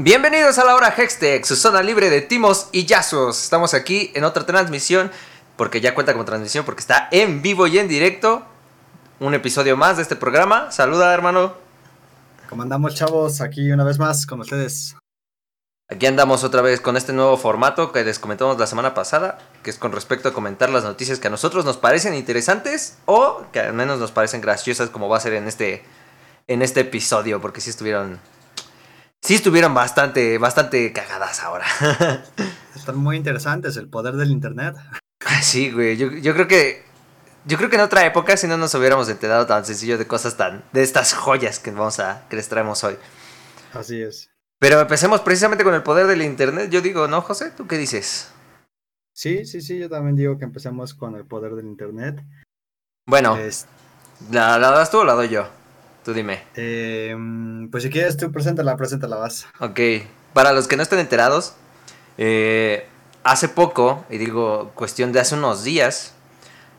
Bienvenidos a la hora Hextech, su zona libre de timos y yazos. Estamos aquí en otra transmisión, porque ya cuenta como transmisión, porque está en vivo y en directo. Un episodio más de este programa. Saluda, hermano. ¿Cómo andamos, chavos? Aquí una vez más con ustedes. Aquí andamos otra vez con este nuevo formato que les comentamos la semana pasada, que es con respecto a comentar las noticias que a nosotros nos parecen interesantes o que al menos nos parecen graciosas, como va a ser en este, en este episodio, porque sí estuvieron sí estuvieron bastante, bastante cagadas ahora. Están muy interesantes, el poder del internet. Sí, güey, yo, creo que yo creo que en otra época si no nos hubiéramos enterado tan sencillo de cosas tan de estas joyas que vamos a que les traemos hoy. Así es. Pero empecemos precisamente con el poder del internet. Yo digo, ¿no, José? ¿Tú qué dices? Sí, sí, sí, yo también digo que empecemos con el poder del internet. Bueno, ¿la, ¿la das tú o la doy yo? Tú dime. Em, pues si quieres tú preséntala, preséntala, vas. Ok. Para los que no estén enterados, eh, hace poco, y digo cuestión de hace unos días,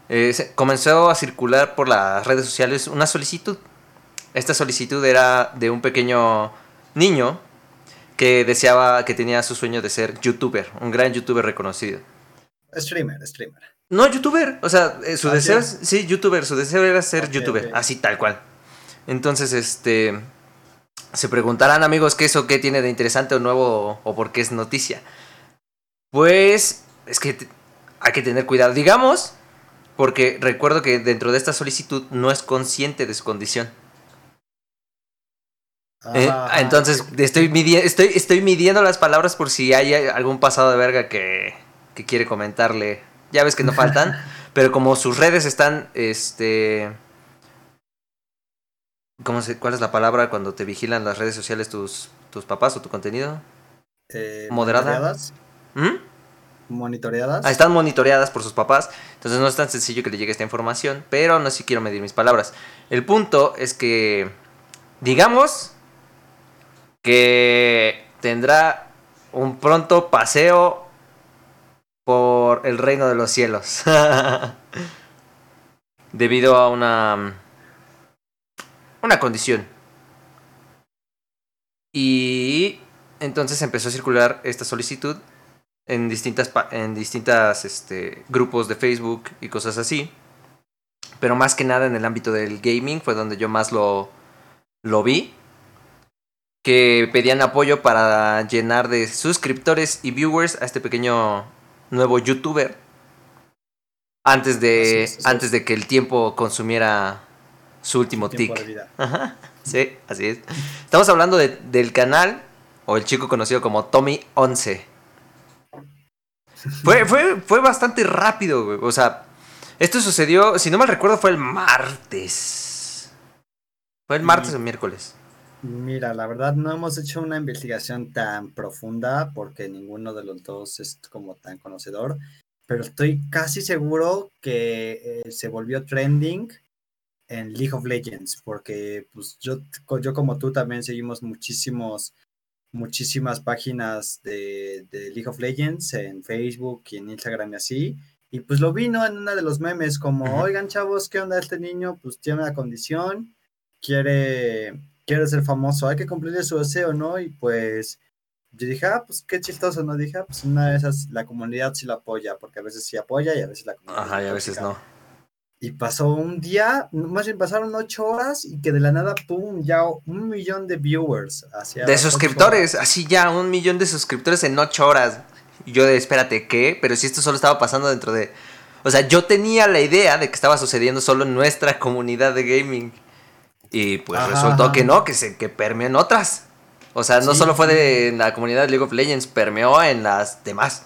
eh, comenzó a circular por las redes sociales una solicitud. Esta solicitud era de un pequeño niño que deseaba, que tenía su sueño de ser youtuber, un gran youtuber reconocido. Streamer, streamer. No, youtuber. O sea, eh, su ah, deseo, sí, youtuber, su deseo era ser youtuber, así tal cual. Entonces, este, se preguntarán amigos qué eso qué tiene de interesante o nuevo o por qué es noticia. Pues es que hay que tener cuidado, digamos, porque recuerdo que dentro de esta solicitud no es consciente de su condición. Eh, entonces estoy, estoy, estoy midiendo las palabras por si hay algún pasado de verga que, que quiere comentarle. Ya ves que no faltan, pero como sus redes están, este, ¿Cómo se, ¿Cuál es la palabra cuando te vigilan las redes sociales tus, tus papás o tu contenido? Eh, ¿Monitoreadas? ¿Mm? ¿Monitoreadas? Ah, están monitoreadas por sus papás, entonces no es tan sencillo que le llegue esta información, pero no sé si quiero medir mis palabras. El punto es que, digamos, que tendrá un pronto paseo por el reino de los cielos. Debido a una una condición. Y entonces empezó a circular esta solicitud en distintas, en distintas este, grupos de Facebook y cosas así. Pero más que nada en el ámbito del gaming fue donde yo más lo, lo vi. Que pedían apoyo para llenar de suscriptores y viewers a este pequeño nuevo youtuber. Antes de, antes de que el tiempo consumiera su último tic. Sí, así es. Estamos hablando del canal, o el chico conocido como Tommy11. Fue, fue, fue bastante rápido, güey. O sea, esto sucedió, si no mal recuerdo, fue el martes. ¿Fue el martes o miércoles? Mira, la verdad no hemos hecho una investigación tan profunda porque ninguno de los dos es como tan conocedor, pero estoy casi seguro que eh, se volvió trending en League of Legends, porque pues yo, yo como tú también seguimos muchísimos, muchísimas páginas de, League of Legends en Facebook y en Instagram y así. Y pues lo vino en una de los memes como, oigan chavos, ¿qué onda este niño? Pues tiene una condición, quiere, quiere ser famoso, hay que cumplirle su deseo, ¿no? Y pues yo dije, ah, pues qué chistoso, ¿no? Dije, ah, pues una de esas, la comunidad sí lo apoya, porque a veces sí apoya y a veces la comunidad. Ajá, y a veces no. Y pasó un día, más bien pasaron ocho horas y que de la nada, pum, ya un millón de viewers. Hacia de suscriptores, así ya, un millón de suscriptores en ocho horas. Y yo de, espérate, ¿qué? Pero si esto solo estaba pasando dentro de... O sea, yo tenía la idea de que estaba sucediendo solo en nuestra comunidad de gaming. Y pues resultó que no, que se que permeó en otras. O sea, no solo fue de la comunidad de League of Legends, permeó en las demás.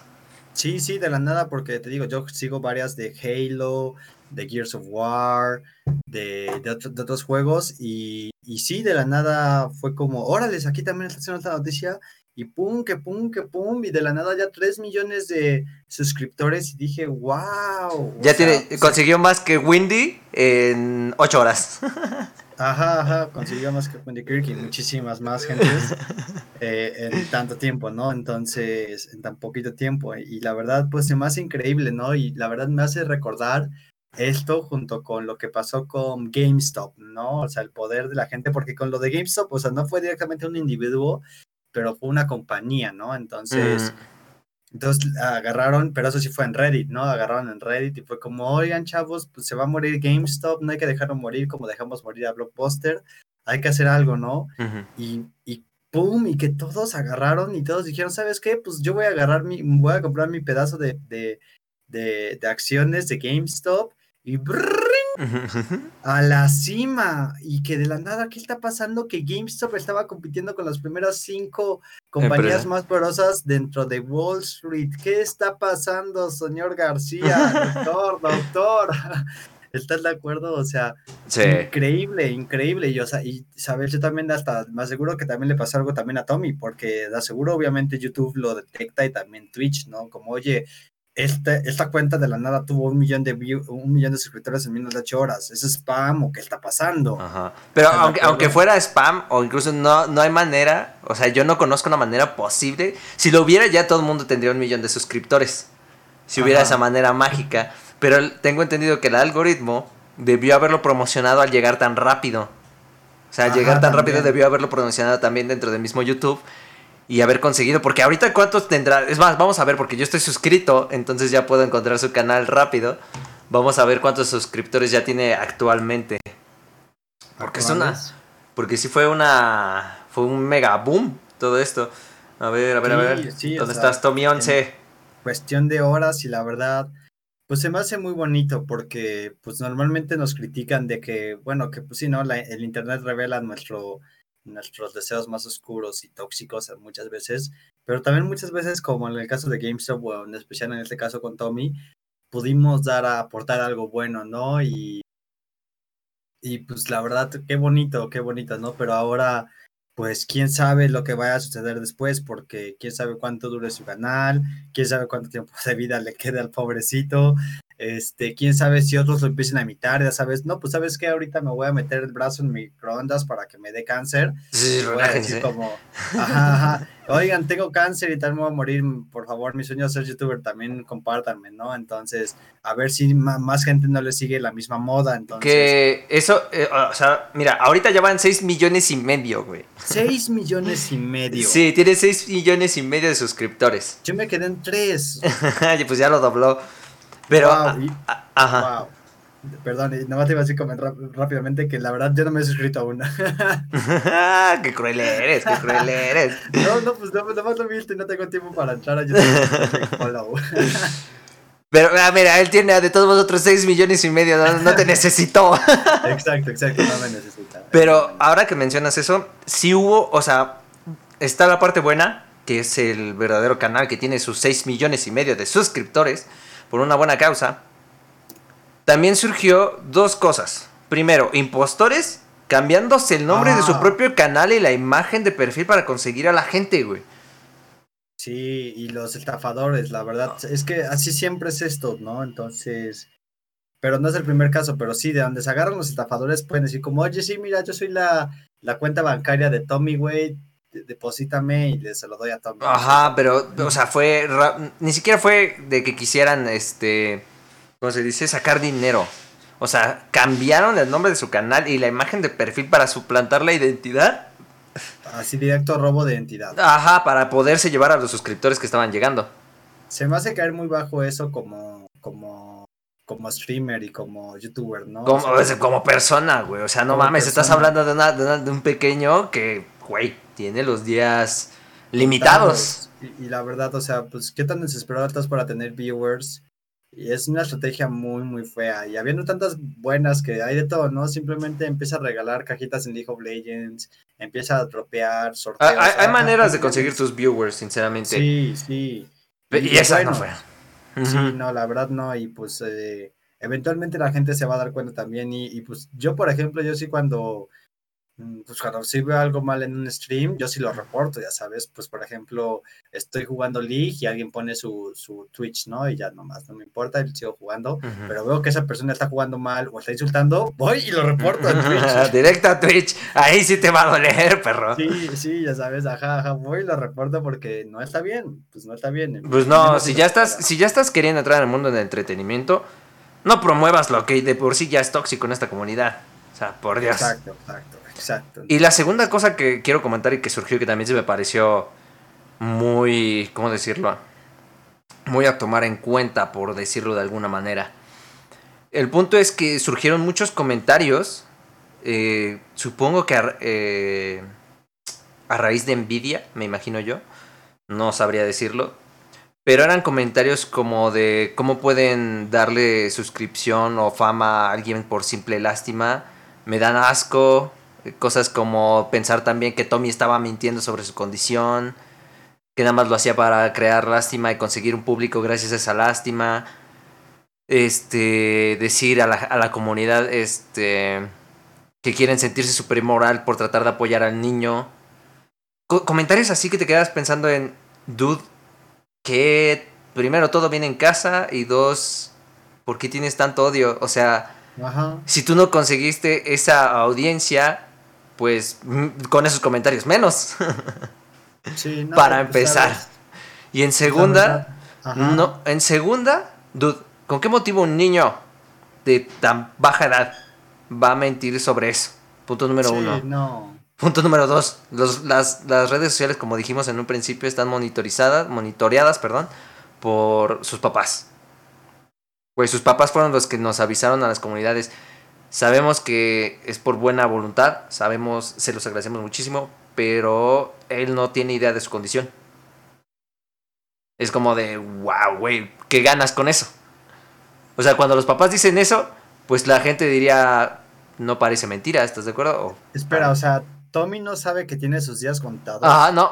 Sí, sí, de la nada, porque te digo, yo sigo varias de Halo, de Gears of War, de, de, otros juegos, y, y, sí, de la nada fue como, órales, aquí también está haciendo esta noticia, y pum, que pum, que pum, y de la nada ya 3 millones de suscriptores, y dije, wow. Ya tiene, consiguió más que Windy en 8 horas. Ajá, ajá, consiguió más que Wendy Kirk y muchísimas más gentes eh, en tanto tiempo, ¿no? Entonces, en tan poquito tiempo. Y la verdad, pues se me hace increíble, ¿no? Y la verdad me hace recordar esto junto con lo que pasó con GameStop, ¿no? O sea, el poder de la gente, porque con lo de GameStop, o sea, no fue directamente un individuo, pero fue una compañía, ¿no? Entonces, Mm, entonces agarraron, pero eso sí fue en Reddit, ¿no? Agarraron en Reddit y fue como, oigan, chavos, pues se va a morir GameStop, no hay que dejarlo morir como dejamos morir a Blockbuster, hay que hacer algo, ¿no? Y, y pum, y que todos agarraron y todos dijeron, ¿sabes qué? Pues yo voy a agarrar mi, voy a comprar mi pedazo de, de, de, de acciones de GameStop y a la cima. Y que de la nada, ¿qué está pasando? Que GameStop estaba compitiendo con las primeras cinco compañías Empresa. más poderosas dentro de Wall Street. ¿Qué está pasando, señor García? Doctor, doctor. ¿Estás de acuerdo? O sea, Sí. increíble, increíble. Y, o sea, y sabes, yo también hasta me aseguro que también le pasó algo también a Tommy, porque de aseguro obviamente YouTube lo detecta y también Twitch, ¿no? Como, oye, esta, esta cuenta de la nada tuvo un millón de view- un millón de suscriptores en menos de ocho horas. ¿Es spam o qué está pasando? Ajá. Pero ¿Estás de aunque, fuera spam o incluso no, no hay manera, o sea, yo no conozco una manera posible. Si lo hubiera ya todo el mundo tendría un millón de suscriptores. Si hubiera Ajá. esa manera mágica. Pero tengo entendido que el algoritmo debió haberlo promocionado al llegar tan rápido. O sea, al Ajá, llegar tan rápido debió haberlo promocionado también dentro del mismo YouTube. Y haber conseguido, porque ahorita cuántos tendrá, es más, vamos a ver, porque yo estoy suscrito, entonces ya puedo encontrar su canal rápido. Vamos a ver cuántos suscriptores ya tiene actualmente. Porque es una, porque sí fue una. Fue un mega boom todo esto. A ver, a ver, a ver. sí, ¿Dónde estás, Tommy 11? cuestión de horas y la verdad, pues se me hace muy bonito porque pues normalmente nos critican de que, bueno, que pues sí, ¿no? La- el Internet revela nuestro, nuestros deseos más oscuros y tóxicos muchas veces, pero también muchas veces, como en el caso de GameStop, o en especial en este caso con Tommy, pudimos dar a aportar algo bueno, ¿no? Y, y pues la verdad, qué bonito, qué bonito, ¿no? Pero ahora pues quién sabe lo que vaya a suceder después, porque quién sabe cuánto dure su canal, quién sabe cuánto tiempo de vida le quede al pobrecito, este, quién sabe si otros lo empiecen a imitar, ya sabes, no, pues sabes que ahorita me voy a meter el brazo en microondas para que me dé cáncer, Sí, y voy a decir relájense. como, ajá, ajá, oigan, tengo cáncer y tal, me voy a morir, por favor, mi sueño es ser youtuber, también compártanme, ¿no? Entonces, a ver si más gente no le sigue la misma moda, entonces, Que eso, eh, o sea, mira, ahorita ya van 6 millones y medio, güey. 6 millones y medio. Sí, tiene 6 millones y medio de suscriptores. Yo me quedé en 3. Y pues ya lo dobló. Pero, Wow, a- y- a- ajá. Wow. Perdón, y nomás te iba a decir rápidamente que la verdad yo no me he suscrito aún. qué cruel eres, qué cruel eres. no, no, pues no, nomás lo viste y no tengo tiempo para entrar a YouTube. Pero, ah, mira, él tiene de todos vosotros 6 millones y medio, no, no te necesitó. exacto, exacto, no me necesita. Pero ahora que mencionas eso, sí hubo, o sea, está la parte buena, que es el verdadero canal que tiene sus 6 millones y medio de suscriptores por una buena causa. También surgió dos cosas. Primero, impostores cambiándose el nombre de su Ah. propio canal y la imagen de perfil para conseguir a la gente, güey. Sí, y los estafadores, la verdad, es que así siempre es esto, ¿no? Entonces, pero no es el primer caso, pero sí, de donde se agarran los estafadores pueden decir como, oye, sí, mira, yo soy la, la cuenta bancaria de Tommy, güey, deposítame y se lo doy a Tommy. Ajá, pero, o sea, fue. Ni siquiera fue de que quisieran, este. ¿Cómo se dice? Sacar dinero. O sea, cambiaron el nombre de su canal y la imagen de perfil para suplantar la identidad. Así directo robo de identidad. Ajá, para poderse llevar a los suscriptores que estaban llegando. Se me hace caer muy bajo eso como, como, como streamer y como youtuber, ¿no? Como, O sea, como persona, güey. O sea, no mames, estás hablando de, una- de una- de un pequeño que, güey, tiene los días limitados. Y, y la verdad, o sea, pues qué tan desesperado estás para tener viewers. Y es una estrategia muy, muy fea. Y habiendo tantas buenas que hay de todo, ¿no? Simplemente empieza a regalar cajitas en League of Legends, empieza a dropear, sorteos. Hay, maneras de conseguir tus viewers, sinceramente. Sí, sí. Pe- y esa no fue. Sí, no, la verdad no, y pues eh, eventualmente la gente se va a dar cuenta también, y, y, pues yo, por ejemplo, yo sí cuando, pues cuando sí veo algo mal en un stream, yo sí lo reporto, ya sabes, pues por ejemplo, estoy jugando League y alguien pone su, su Twitch, ¿no? Y ya nomás, no me importa, y sigo jugando, pero veo que esa persona está jugando mal o está insultando, voy y lo reporto en Twitch. Directo a Twitch. Ahí sí te va a doler, perro. Sí, sí, ya sabes, ajá, ajá, voy y lo reporto porque no está bien, pues no está bien. Pues no, si ya estás, si ya estás queriendo entrar en el mundo del entretenimiento, no promuevas lo que de por sí ya es tóxico en esta comunidad. O sea, por Dios. Exacto, exacto, Y la segunda cosa que quiero comentar y que surgió que también se me pareció muy, ¿cómo decirlo? Muy a tomar en cuenta, por decirlo de alguna manera. El punto es que surgieron muchos comentarios, eh, supongo que eh, a raíz de envidia, me imagino yo, no sabría decirlo, pero eran comentarios como de cómo pueden darle suscripción o fama a alguien por simple lástima. Me dan asco. Cosas como pensar también que Tommy estaba mintiendo sobre su condición. Que nada más lo hacía para crear lástima y conseguir un público gracias a esa lástima. Este. Decir a la, a la comunidad. Este. Que quieren sentirse super moral por tratar de apoyar al niño. Co comentarios así que te quedas pensando en. Dude, que primero todo viene en casa y dos, ¿por qué tienes tanto odio? O sea, Ajá. si tú no conseguiste esa audiencia, pues con esos comentarios menos. Sí, no, Para pues, empezar. sabes, y en segunda, no, en segunda, dude, ¿con qué motivo un niño de tan baja edad va a mentir sobre eso? Punto número Sí, uno. no. Punto número dos, los- las, las redes sociales, como dijimos en un principio, están monitorizadas, monitoreadas, perdón, por sus papás. Pues sus papás fueron los que nos avisaron a las comunidades. Sabemos que es por buena voluntad, sabemos, se los agradecemos muchísimo, pero él no tiene idea de su condición. Es como de, wow, güey, ¿qué ganas con eso? O sea, cuando los papás dicen eso, pues la gente diría, no parece mentira, ¿estás de acuerdo? O- Espera, o sea, Tommy no sabe que tiene sus días contados. Ajá, no.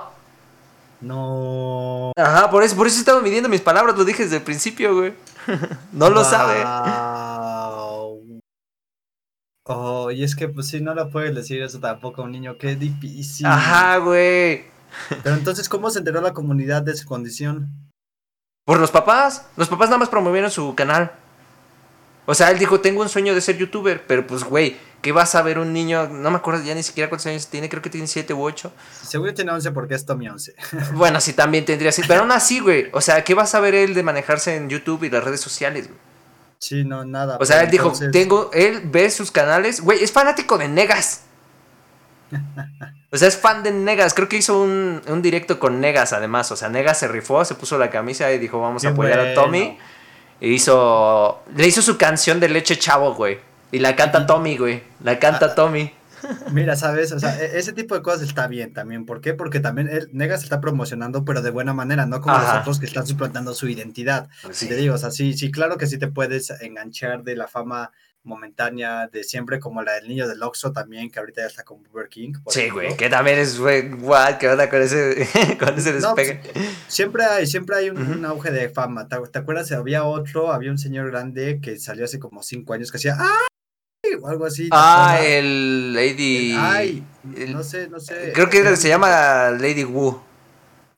No. Ajá, por eso, por eso estaba midiendo mis palabras, lo dije desde el principio, güey. no lo sabe. Oh, y es que pues sí, no le puedes decir eso tampoco a un niño, qué difícil. Ajá, güey. Pero entonces, ¿cómo se enteró la comunidad de su condición? Por los papás. Los papás nada más promovieron su canal. O sea, él dijo, tengo un sueño de ser youtuber. Pero pues, güey, ¿qué vas a ver un niño? No me acuerdo ya ni siquiera cuántos años tiene. Creo que tiene 7 u 8. Seguro tiene 11 porque es Tommy 11. Bueno, sí, también tendría así. Pero aún así, güey. O sea, ¿qué vas a ver él de manejarse en YouTube y las redes sociales, güey? Sí, no, nada. O sea, él dijo, entonces- tengo, él ve sus canales, güey, es fanático de Negas. O sea, es fan de Negas. Creo que hizo un, un directo con Negas, además. O sea, Negas se rifó, se puso la camisa y dijo, vamos a apoyar a. Tommy. E hizo, le hizo su canción de Leche Chavo, güey. Y la canta Tommy, güey. La canta Ah. Tommy. Mira, sabes, o sea, e- ese tipo de cosas está bien también. ¿Por qué? Porque también él, Negas se está promocionando, pero de buena manera, no como Ajá. los otros que están suplantando su identidad. Sí. Te digo, o sea, sí, sí, claro que sí te puedes enganchar de la fama momentánea de siempre, como la del niño del Oxxo también, que ahorita ya está con Burger King. Sí, güey, que también es, güey, guau, que onda con ese, con ese No, despegue. Siempre hay, siempre hay un, auge de fama. ¿Te, te acuerdas? Había otro, había un señor grande que salió hace como cinco años que hacía ¡ay! O algo así. ¿te ah, el Lady... Ay, el- no sé, no sé. Creo que se llama Lady Wu.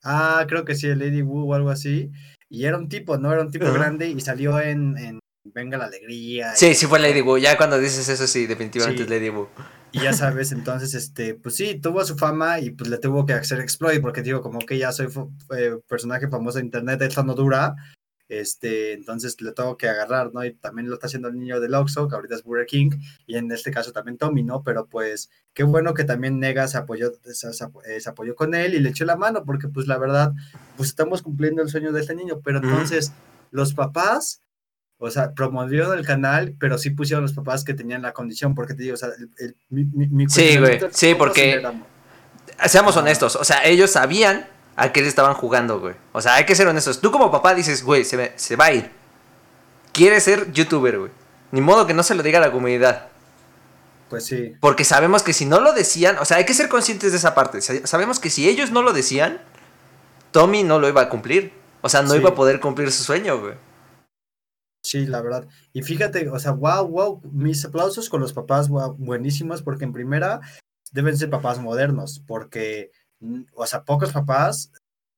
Ah, creo que sí, el Lady Wu o algo así. Y era un tipo, ¿no? Era un tipo grande y salió en, en Venga la Alegría. y- Sí, sí fue Lady Wu. Ya cuando dices eso, sí, definitivamente Sí. es Lady Wu. Y ya sabes, entonces, este, pues sí, tuvo su fama y pues le tuvo que hacer exploit porque digo, como que ya soy eh, personaje famoso de internet, esto no dura. Este, entonces le tengo que agarrar, ¿no? Y también lo está haciendo el niño del Oxxo, que ahorita es Burger King, y en este caso también Tommy, ¿no? Pero pues qué bueno que también Nega se apoyó, se, se apo- eh, se apoyó con él y le echó la mano, porque pues la verdad, pues estamos cumpliendo el sueño de este niño, pero entonces los papás, o sea, promovieron el canal, pero sí pusieron los papás que tenían la condición, porque te digo, o sea, el, el- mi, mi- mi Sí, güey, sí, porque-. Seamos honestos. O sea, ellos sabían a qué le estaban jugando, güey. O sea, hay que ser honestos. Tú como papá dices, güey, se, me- se va a ir. Quiere ser youtuber, güey. Ni modo que no se lo diga a la comunidad. Pues sí, Porque sabemos que si no lo decían, o sea, hay que ser conscientes de esa parte. Sa- Sabemos que si ellos no lo decían, Tommy no lo iba a cumplir. O sea, no Sí. iba a poder cumplir su sueño, güey. sí, la verdad. Y fíjate, o sea, wow, wow, mis aplausos con los papás, wow, buenísimos, porque en primera deben ser papás modernos, porque, o sea, pocos papás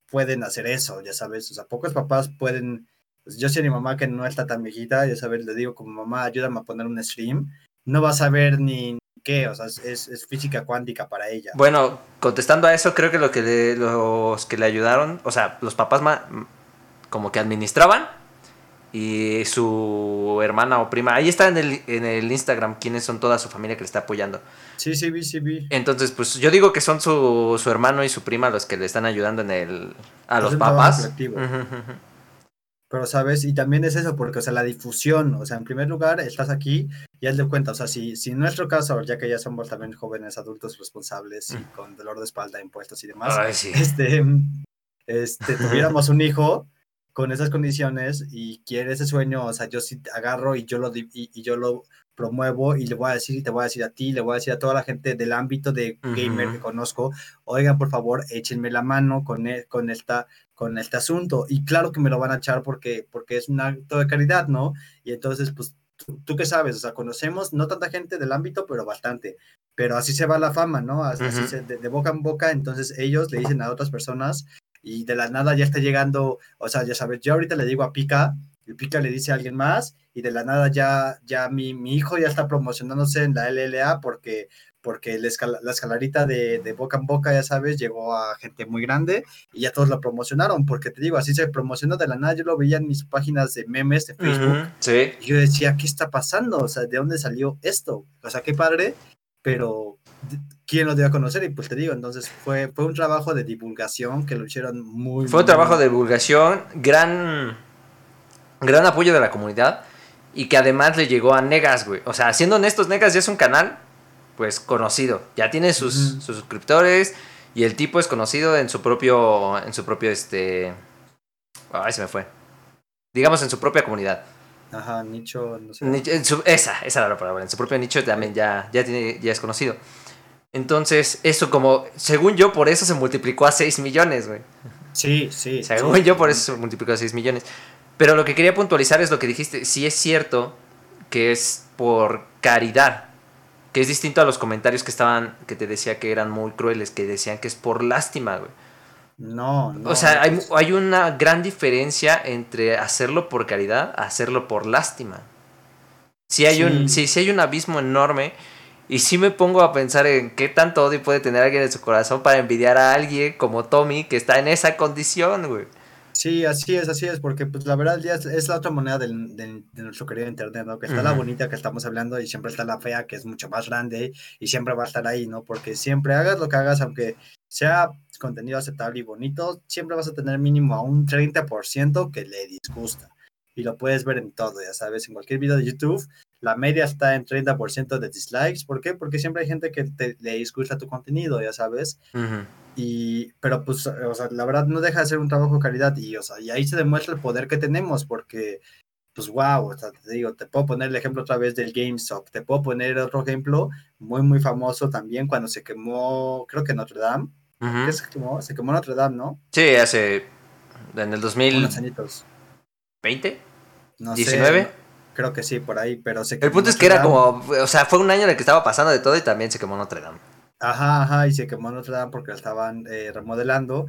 pueden hacer eso, ya sabes, o sea, pocos papás pueden, pues, yo sé a mi mamá que no está tan viejita, ya sabes, le digo como mamá, ayúdame a poner un stream, no va a saber ni qué, o sea, es, es- física cuántica para ella. Bueno, contestando a eso, creo que, lo que le- los que le ayudaron, o sea, los papás como que administraban y su hermana o prima. Ahí está en el, en el Instagram quiénes son toda su familia que le está apoyando. Sí, sí, vi, sí, vi. Entonces, pues yo digo que son su, su hermano y su prima los que le están ayudando en el a Es los papás. Pero, ¿sabes? Y también es eso, porque, o sea, la difusión, o sea, en primer lugar, estás aquí y haz de cuenta, o sea, si, si en nuestro caso, ya que ya somos también jóvenes adultos responsables y Mm. con dolor de espalda, impuestos y demás, Ay, sí. este, este, tuviéramos un hijo con esas condiciones y quiere ese sueño, o sea, yo sí agarro y yo lo, y, y yo lo promuevo y le voy a decir y te voy a decir a ti, le voy a decir a toda la gente del ámbito de gamer que conozco, oigan, por favor, échenme la mano con, e- con, esta, con este asunto. Y claro que me lo van a echar porque, porque es un acto de caridad, ¿no? Y entonces, pues, ¿tú, tú qué sabes? O sea, conocemos no tanta gente del ámbito, pero bastante. Pero así se va la fama, ¿no? Así se- de, de boca en boca, entonces ellos le dicen a otras personas y de la nada ya está llegando, o sea, ya sabes, yo ahorita le digo a Pica, y Pica le dice a alguien más, y de la nada ya, ya mi, mi hijo ya está promocionándose en la LLA porque, porque la, escala- la escalarita de, de boca en boca, ya sabes, llegó a gente muy grande y ya todos lo promocionaron, porque te digo, así se promocionó de la nada, yo lo veía en mis páginas de memes de Facebook, Sí. y yo decía, ¿qué está pasando? O sea, ¿de dónde salió esto? O sea, qué padre, pero ¿quién lo dio a conocer? Y pues te digo, entonces fue, fue un trabajo de divulgación que lo hicieron muy Fue un muy, trabajo de divulgación, gran, gran apoyo de la comunidad y que además le llegó a Negas, güey. O sea, siendo honestos, Negas ya es un canal, pues, conocido. Ya tiene sus, sus suscriptores y el tipo es conocido en su propio, en su propio, este... Ay, se me fue. Digamos, en su propia comunidad. Ajá, nicho, no sé. Ni- en su- esa, esa era la palabra. En su propio nicho también ya, ya, tiene, ya es conocido. Entonces, eso como, según yo, por eso se multiplicó a 6 millones, güey. Sí, sí. Según sí. yo, por eso se multiplicó a 6 millones. Pero lo que quería puntualizar es lo que dijiste. Sí es cierto que es por caridad. Que es distinto a los comentarios que estaban, que te decía que eran muy crueles, que decían que es por lástima, güey. No, no. o sea, hay, hay una gran diferencia entre hacerlo por caridad a hacerlo por lástima. Sí hay, un, sí, sí hay un abismo enorme. Y sí me pongo a pensar en qué tanto odio puede tener alguien en su corazón para envidiar a alguien como Tommy que está en esa condición, güey. Sí, así es, así es, porque pues la verdad ya es, es la otra moneda del- del- de nuestro querido internet, ¿no? Que está la bonita que estamos hablando y siempre está la fea que es mucho más grande y siempre va a estar ahí, ¿no? Porque siempre hagas lo que hagas, aunque sea contenido aceptable y bonito, siempre vas a tener mínimo a un 30% que le disgusta. Y lo puedes ver en todo, ya sabes, en cualquier video de YouTube, la media está en 30% de dislikes. ¿Por qué? Porque siempre hay gente que te, le disgusta tu contenido, ya sabes. Ujú. Y, pero pues, o sea, la verdad no deja de ser un trabajo de calidad y, o sea, y ahí se demuestra el poder que tenemos porque, pues, wow, o sea, te digo, te puedo poner el ejemplo otra vez del GameStop, te puedo poner otro ejemplo muy, muy famoso también cuando se quemó, creo que Notre Dame, Ujú. ¿qué se quemó? Se quemó Notre Dame, ¿no? Sí, hace. En el 2020. Unos añitos. No sé, 19. Creo que sí, por ahí, pero se El quemó punto es que era como. O sea, fue un año en el que estaba pasando de todo y también se quemó Notre Dame. Ajá, ajá, y se quemó Notre Dame porque la estaban eh, remodelando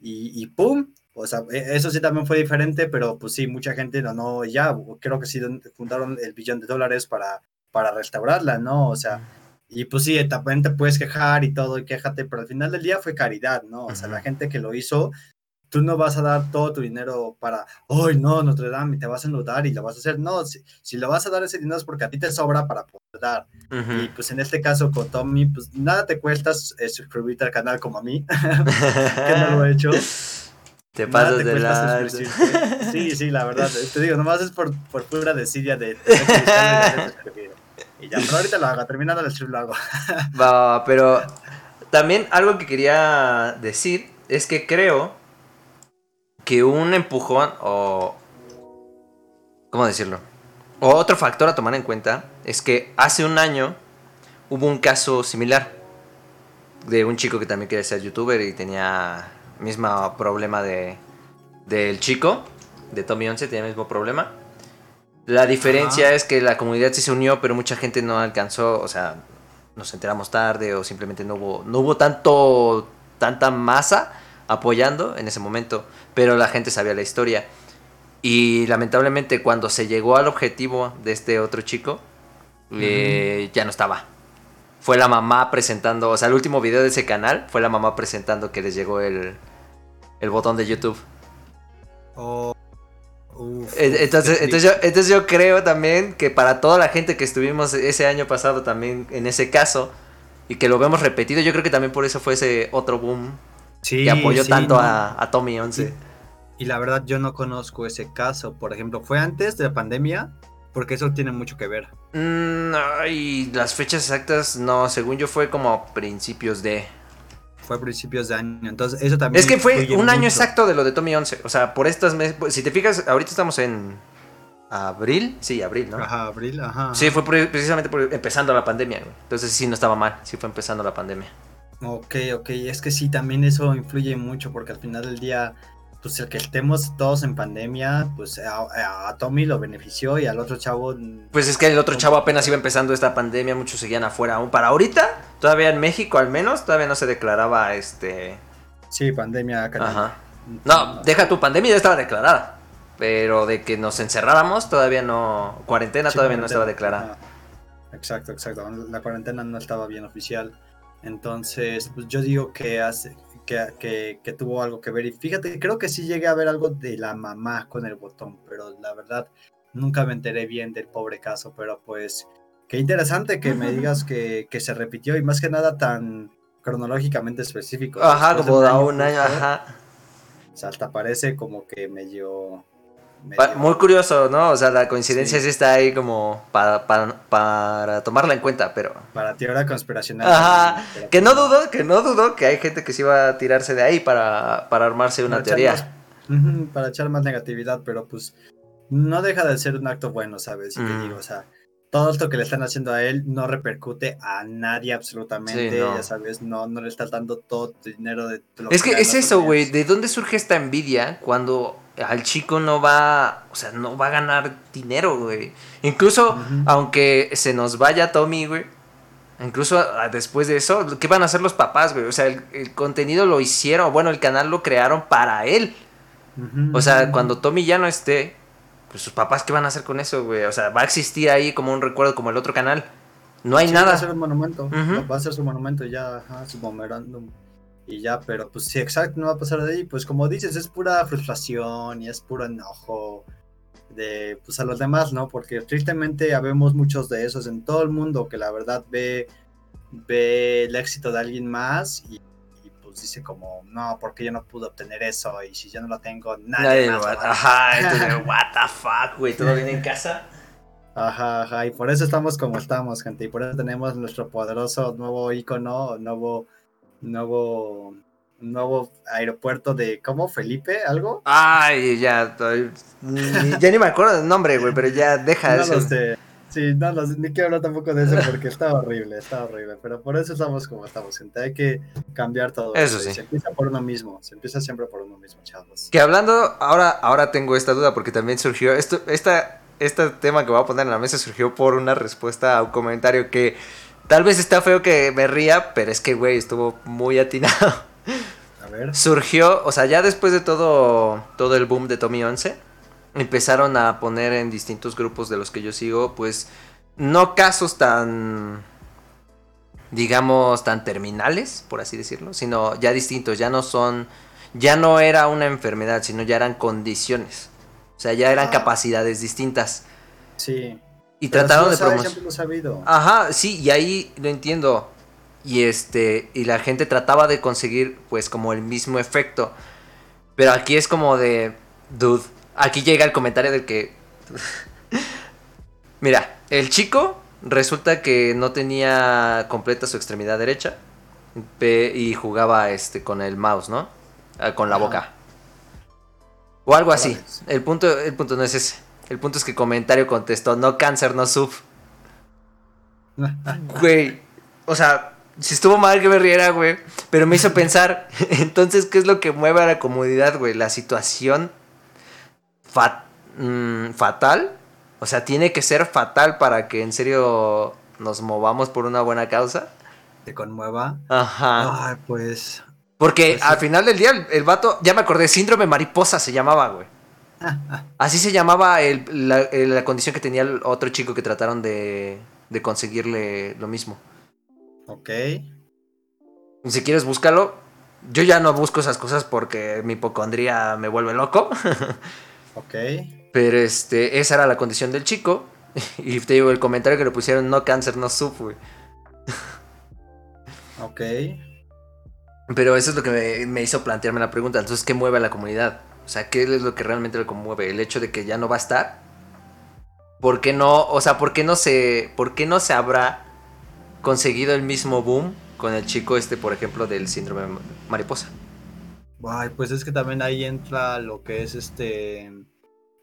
y, y ¡pum! O sea, e- eso sí también fue diferente, pero pues sí, mucha gente no, no, ya, creo que sí fundaron el billón de dólares para, para restaurarla, ¿no? O sea, y pues sí, también te puedes quejar y todo, y quéjate, pero al final del día fue caridad, ¿no? O sea, la Ujú. gente que lo hizo, tú no vas a dar todo tu dinero para, ¡ay, no, Notre Dame! Te vas a endeudar y lo vas a hacer. No, si, si lo vas a dar ese dinero es porque a ti te sobra para poder dar. Ujú. Y pues en este caso con Tommy, pues nada te cuesta eh, suscribirte al canal como a mí, que no lo he hecho. Te pasas te de la. Sí, sí, la verdad. eh, Te digo, nomás es por, por pura desidia de... de y ya, pero ahorita lo hago, terminando el stream lo hago. Va, pero también algo que quería decir es que creo que un empujón o... ¿Cómo decirlo? O otro factor a tomar en cuenta es que hace un año hubo un caso similar de un chico que también quería ser youtuber y tenía mismo problema de del chico de Tommy 11 tenía el mismo problema. La diferencia Ajá. es que la comunidad sí se unió, pero mucha gente no alcanzó, o sea, nos enteramos tarde o simplemente no hubo no hubo tanto tanta masa apoyando en ese momento, pero la gente sabía la historia. Y lamentablemente cuando se llegó al objetivo de este otro chico, eh, ya no estaba. Fue la mamá presentando, o sea, el último video de ese canal fue la mamá presentando que les llegó el, el botón de YouTube. Oh, uf. entonces, entonces, yo, entonces yo creo también que para toda la gente que estuvimos ese año pasado también en ese caso y que lo vemos repetido, yo creo que también por eso fue ese otro boom que apoyó tanto a, Tommy 11. Y, la verdad yo no conozco ese caso, por ejemplo, ¿fue antes de la pandemia? Porque eso tiene mucho que ver. Mm, y las fechas exactas, no, según yo fue como principios de... Fue a principios de año, entonces eso también... Es que fue un año exacto de lo de Tommy 11, o sea, por estas meses, si te fijas, ahorita estamos en abril, sí, abril, ¿no? Ajá, abril, ajá. Sí, fue precisamente empezando la pandemia, Entonces sí, no estaba mal, sí fue empezando la pandemia. Ok, ok, es que sí, también eso influye mucho porque al final del día, pues el que estemos todos en pandemia, pues a, Tommy lo benefició y al otro chavo... Pues es que el otro chavo apenas iba empezando esta pandemia, muchos seguían afuera aún. Para ahorita, todavía en México al menos, todavía no se declaraba este... Sí, pandemia acá. Ajá. No, deja tu pandemia ya estaba declarada. Pero de que nos encerráramos todavía no. Cuarentena todavía no estaba declarada. Exacto, exacto. La cuarentena no estaba bien oficial. Entonces, pues yo digo que hace. Que, que, tuvo algo que ver. Y fíjate, creo que sí llegué a ver algo de la mamá con el botón, pero la verdad nunca me enteré bien del pobre caso. Pero pues, qué interesante que me digas que, que se repitió y más que nada tan cronológicamente específico. Ajá, como da un año, ajá. O sea, hasta parece como que medio muy curioso, ¿no? O sea, la coincidencia sí, está ahí como para, para, tomarla en cuenta, pero... Para teoría conspiracional. Ajá, que no dudo, que no dudo que hay gente que sí va a tirarse de ahí para, para armarse una teoría. para echar más negatividad, pero pues no deja de ser un acto bueno, ¿sabes? Y te mm. digo, o sea, todo esto que le están haciendo a él no repercute a nadie absolutamente, ya sabes, no, no le está dando todo el dinero de... es que, es eso, güey, ¿de dónde surge esta envidia cuando al chico no va, o sea, no va a ganar dinero, güey. Incluso, aunque se nos vaya Tommy, güey, incluso ah, después de eso, ¿qué van a hacer los papás, güey? O sea, el, contenido lo hicieron, bueno, el canal lo crearon para él. O sea, cuando Tommy ya no esté, pues sus papás, ¿qué van a hacer con eso, güey? O sea, va a existir ahí como un recuerdo como el otro canal. No hay nada. Va a ser un monumento. Va a ser su monumento ya, su memorándum y ya, pero pues sí, exacto, no va a pasar de ahí. Pues como dices, es pura frustración y es puro enojo de pues a los demás, ¿no? Porque tristemente habemos muchos de esos en todo el mundo que la verdad ve, ve el éxito de alguien más y, pues dice como, no, porque yo no pude obtener eso y si yo no lo tengo, nadie, más. ajá, entonces, what the fuck, güey, ¿todo bien en casa? Ajá, ajá, y por eso estamos como estamos, gente, y por eso tenemos nuestro poderoso nuevo icono, nuevo nuevo nuevo aeropuerto de ¿cómo? Felipe, algo. Ay, ya, ya ni me acuerdo del nombre, güey, pero ya deja no eso. Sí, no, ni quiero hablar tampoco de eso porque está horrible, está horrible, pero por eso estamos como estamos, gente, hay que cambiar todo. Eso sí. Se empieza por uno mismo, se empieza siempre por uno mismo, chavos. Que hablando, ahora, ahora tengo esta duda porque también surgió, esto, esta, este tema que voy a poner en la mesa surgió por una respuesta a un comentario que Tal vez está feo que me ría, pero es que, güey, estuvo muy atinado. A ver. Surgió, o sea, ya después de todo, todo el boom de Tommy 11, empezaron a poner en distintos grupos de los que yo sigo, pues, no casos tan, digamos, tan terminales, por así decirlo, sino ya distintos, ya no son, ya no era una enfermedad, sino ya eran condiciones. O sea, ya eran ah. capacidades distintas. Sí. Y trataron de promocionar. Ajá, sí, y ahí lo entiendo. Y este, y la gente trataba de conseguir, pues, como el mismo efecto. Pero aquí es como de. Dude. Aquí llega el comentario del que. Mira, el chico resulta que no tenía completa su extremidad derecha. Y jugaba este con el mouse, ¿no? Ah, con la boca. O algo así. El punto, el punto no es ese. El punto es que comentario contestó, no cáncer, no suf. Güey, o sea, si estuvo mal que me riera, güey, pero me hizo pensar, entonces, ¿qué es lo que mueve a la comunidad, güey? La situación mm, fatal. O sea, tiene que ser fatal para que en serio nos movamos por una buena causa. ¿Te conmueva? Ajá. Ay, pues... Porque pues al final del día el, el vato, ya me acordé, síndrome mariposa se llamaba, güey. Así se llamaba la, condición que tenía el otro chico que trataron de, conseguirle lo mismo. Ok. Si quieres, búscalo. Yo ya no busco esas cosas porque mi hipocondría me vuelve loco. ok. Pero este, esa era la condición del chico. Y te digo, el comentario que le pusieron, no cáncer, no sufre. Ok. Pero eso es lo que me, me, hizo plantearme la pregunta. Entonces, ¿qué mueve a la comunidad? O sea, ¿qué es lo que realmente lo conmueve? ¿El hecho de que ya no va a estar? ¿Por qué no? O sea, ¿por qué no se, por qué no se habrá conseguido el mismo boom con el chico este, por ejemplo, del síndrome mariposa? Ay, pues es que también ahí entra lo que es este,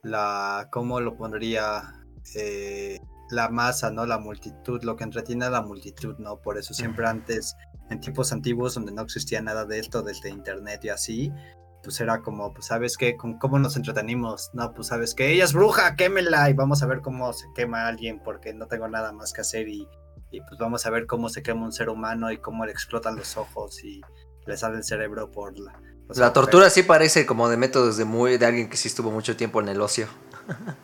la, ¿cómo lo pondría? Eh, la masa, ¿no? La multitud, lo que entretiene a la multitud, ¿no? Por eso siempre antes, en tiempos antiguos donde no existía nada de esto, desde internet y así, pues era como, pues sabes qué, cómo nos entretenimos, no, pues sabes que ella es bruja, quémela y vamos a ver cómo se quema alguien porque no tengo nada más que hacer y, y pues vamos a ver cómo se quema un ser humano y cómo le explotan los ojos y le sale el cerebro por la... la tortura sí parece como de métodos de muy de alguien que sí estuvo mucho tiempo en el ocio.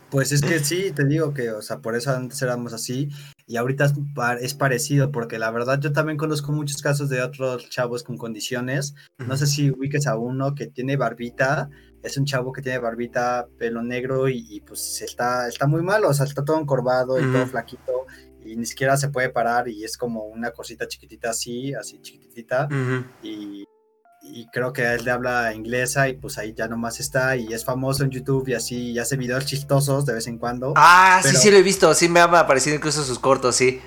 Pues es que sí, te digo que, o sea, por eso antes éramos así y ahorita es, es, parecido, porque la verdad yo también conozco muchos casos de otros chavos con condiciones. No sé si ubiques a uno que tiene barbita, es un chavo que tiene barbita, pelo negro y, pues está, está muy malo, o sea, está todo encorvado y todo flaquito y ni siquiera se puede parar y es como una cosita chiquitita así, así chiquitita y y creo que él le habla inglesa y pues ahí ya nomás está y es famoso en YouTube y así y hace videos chistosos de vez en cuando. Ah, sí, sí lo he visto, sí me ha aparecido incluso sus cortos, sí.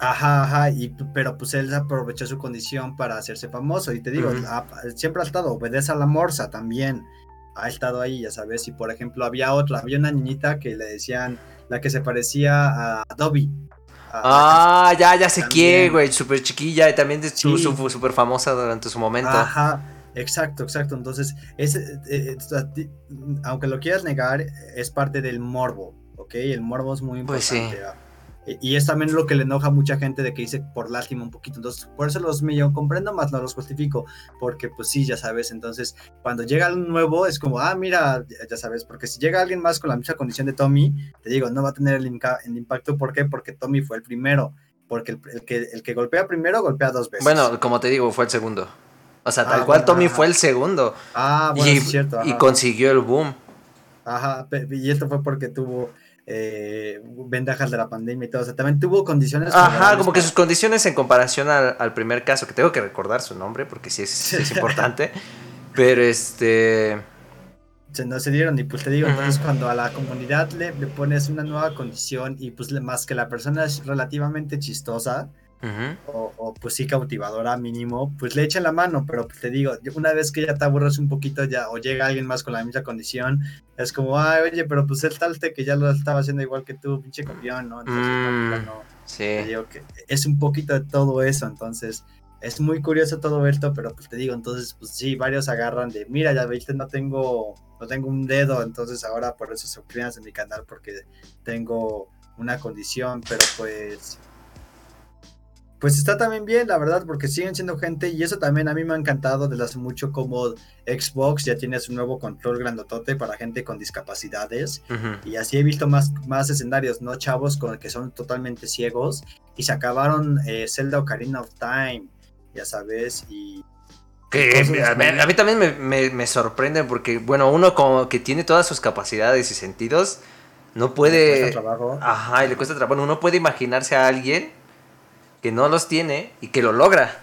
Ajá, ajá, y, pero pues él aprovechó su condición para hacerse famoso y te digo, siempre ha estado, obedece a la morsa también, ha estado ahí, ya sabes, y por ejemplo había otra, había una niñita que le decían, la que se parecía a Dobby. Ah, ya, ya sé quién, güey, súper chiquilla y también sí. súper famosa durante su momento. Ajá, exacto, exacto. Entonces, es, eh, eh, aunque lo quieras negar, es parte del morbo, ¿ok? El morbo es muy pues importante. Y es también lo que le enoja a mucha gente de que dice por lástima un poquito. Entonces, por eso los medio comprendo más, no los justifico. Porque, pues sí, ya sabes. Entonces, cuando llega un nuevo, es como, ah, mira, ya sabes. Porque si llega alguien más con la misma condición de Tommy, te digo, no va a tener el, el impacto. ¿Por qué? Porque Tommy fue el primero. Porque el, que, el que golpea primero, golpea dos veces. Bueno, como te digo, fue el segundo. O sea, tal ah, cual Tommy fue el segundo. Ah, bueno, es cierto. Y consiguió el boom. Ajá, y esto fue porque tuvo eh, ventajas de la pandemia y todo. O sea, también tuvo condiciones. Ajá, como que sus condiciones en comparación al, primer caso, que tengo que recordar su nombre porque sí es, importante. pero este. Se, no se dieron, y pues te digo, entonces cuando a la comunidad le, le, pones una nueva condición y pues más que la persona es relativamente chistosa, o, pues sí cautivadora mínimo, pues le echan la mano, pero pues te digo, una vez que ya te aburres un poquito ya o llega alguien más con la misma condición, es como, ay, oye, pero pues el talte que ya lo estaba haciendo igual que tú, pinche campeón, ¿no? Entonces, no, no, mm, sí. Te digo que es un poquito de todo eso, entonces es muy curioso todo esto, pero pues te digo, entonces pues sí, varios agarran de, mira, ya viste, no tengo, no tengo un dedo, entonces ahora por eso se suscríbanse en mi canal porque tengo una condición, pero pues pues está también bien, la verdad, porque siguen siendo gente y eso también a mí me ha encantado desde hace mucho como Xbox ya tiene su nuevo control grandotote para gente con discapacidades y así he visto más, más escenarios, ¿no? Chavos con que son totalmente ciegos y se acabaron eh, Zelda Ocarina of Time, ya sabes, y... Que, a, mí, también me, me, sorprende porque, bueno, uno como que tiene todas sus capacidades y sentidos, no puede... Le cuesta trabajo. Ajá, y le cuesta trabajo. Uno puede imaginarse a alguien que no los tiene y que lo logra.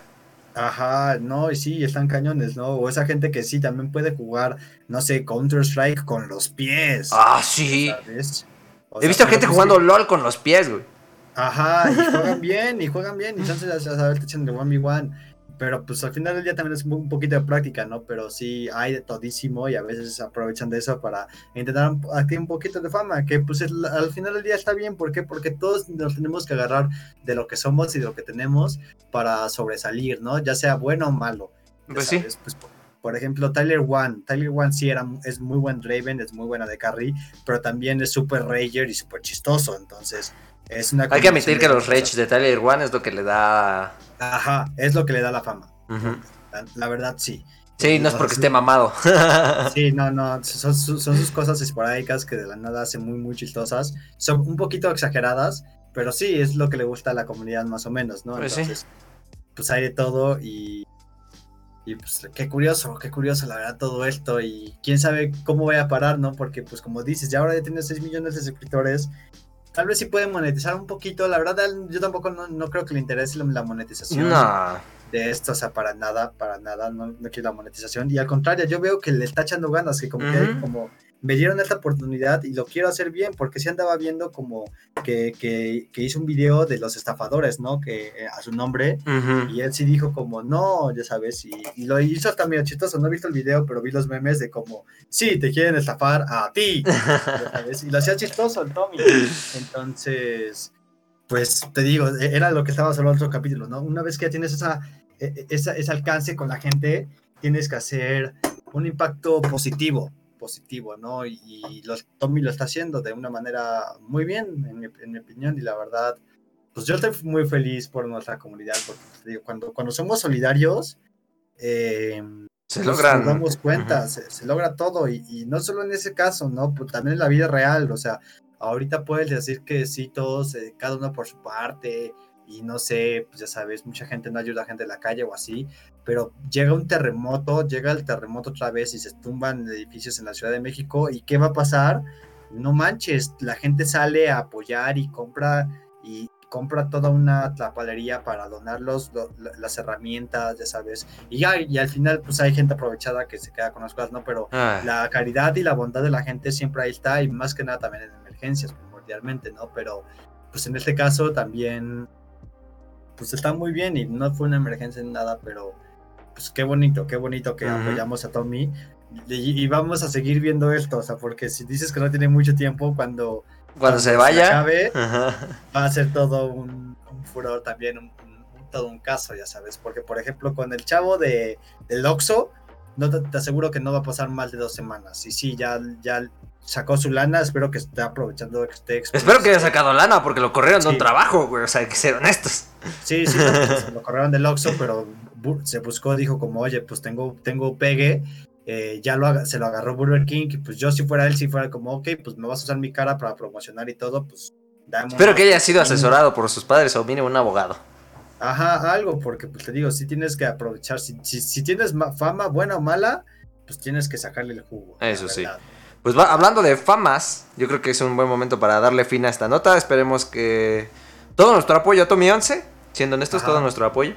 Ajá, no, y sí, están cañones, ¿no? O esa gente que sí también puede jugar, no sé, Counter-Strike con los pies. Ah, sí. He visto gente jugando LOL con los pies, güey. Ajá, y juegan bien, y juegan bien, y entonces a saber te echan de 1v1. Pero pues al final del día también es un poquito de práctica, ¿no? Pero sí hay de todísimo y a veces aprovechan de eso para intentar adquirir un poquito de fama, que pues al final del día está bien, ¿por qué? Porque todos nos tenemos que agarrar de lo que somos y de lo que tenemos para sobresalir, ¿no? Ya sea bueno o malo. Pues sí. Pues, por ejemplo, Tyler One. Tyler One sí era, es muy buen Draven, es muy buena de carry, pero también es súper rager y súper chistoso, entonces es una... Hay que admitir que los rage de Tyler One es lo que le da Ajá, es lo que le da la fama. la, verdad, sí. Sí, no es porque esté mamado. sí, no, no, son, sus cosas esporádicas que de la nada hacen muy, muy chistosas. Son un poquito exageradas, pero sí, es lo que le gusta a la comunidad más o menos, ¿no? Pues Entonces, pues hay de todo y... Y pues qué curioso, qué curioso la verdad todo esto y quién sabe cómo voy a parar, ¿no? Porque pues como dices, ya ahora ya tienes 6 millones de suscriptores, tal vez sí pueden monetizar un poquito, la verdad yo tampoco no, creo que le interese la monetización. De esto, o sea, para nada, para nada, no, no quiero la monetización. Y al contrario, yo veo que le está echando ganas, que como que hay como me dieron esta oportunidad y lo quiero hacer bien, porque sí andaba viendo como que, que, hizo un video de los estafadores, ¿no? Que eh, a su nombre, y él sí dijo como, no, ya sabes, y, lo hizo hasta medio chistoso, no he visto el video, pero vi los memes de como, sí, te quieren estafar a ti, y lo hacía chistoso el Tommy. Entonces, pues te digo, e, era lo que estabas hablando en otro capítulo, ¿no? Una vez que ya tienes esa, e, e, esa, ese alcance con la gente, tienes que hacer un impacto positivo positivo, ¿no? Y, los, Tommy lo está haciendo de una manera muy bien, en mi, opinión, y la verdad, pues yo estoy muy feliz por nuestra comunidad, porque pues, digo, cuando, cuando somos solidarios, eh, se pues, logran. Nos damos cuenta, se, logra todo, y, no solo en ese caso, ¿no? Pues también en la vida real, o sea, ahorita puedes decir que sí, todos, eh, cada uno por su parte, y no sé, pues ya sabes, mucha gente no ayuda a gente en la calle o así, pero llega un terremoto, llega el terremoto otra vez y se tumban edificios en la Ciudad de México y ¿qué va a pasar? No manches, la gente sale a apoyar y compra y compra toda una tlapalería para donar las herramientas, ya sabes, y ya y al final pues hay gente aprovechada que se queda con las cosas, ¿no? Pero ah. la caridad y la bondad de la gente siempre ahí está y más que nada también en emergencias primordialmente, ¿no? Pero pues en este caso también pues está muy bien y no fue una emergencia ni nada, pero pues qué bonito, qué bonito que apoyamos a Tommy. Y, vamos a seguir viendo esto, o sea, porque si dices que no tiene mucho tiempo, cuando, cuando, se vaya, va a ser todo un, furor también, un, todo un caso, ya sabes. Porque, por ejemplo, con el chavo de, del Oxxo, no te, aseguro que no va a pasar más de dos semanas. Y sí, ya, ya sacó su lana, espero que esté aprovechando que esté Espero que haya sacado lana porque lo corrieron de un trabajo, güey, o sea, hay que ser honestos. Sí, sí, lo corrieron del Oxxo, pero se buscó, dijo como, oye, pues tengo, tengo pegue, eh, ya lo, se lo agarró Burger King, y pues yo si fuera él, si fuera como, ok, pues me vas a usar mi cara para promocionar y todo, pues dame Espero que haya sido asesorado por sus padres o mínimo un abogado. Ajá, algo, porque pues te digo, si tienes que aprovechar, si, si, tienes fama buena o mala, pues tienes que sacarle el jugo. Eso sí. Pues va, hablando de famas, yo creo que es un buen momento para darle fin a esta nota. Esperemos que todo nuestro apoyo a Tommy 11, siendo honestos, todo nuestro apoyo.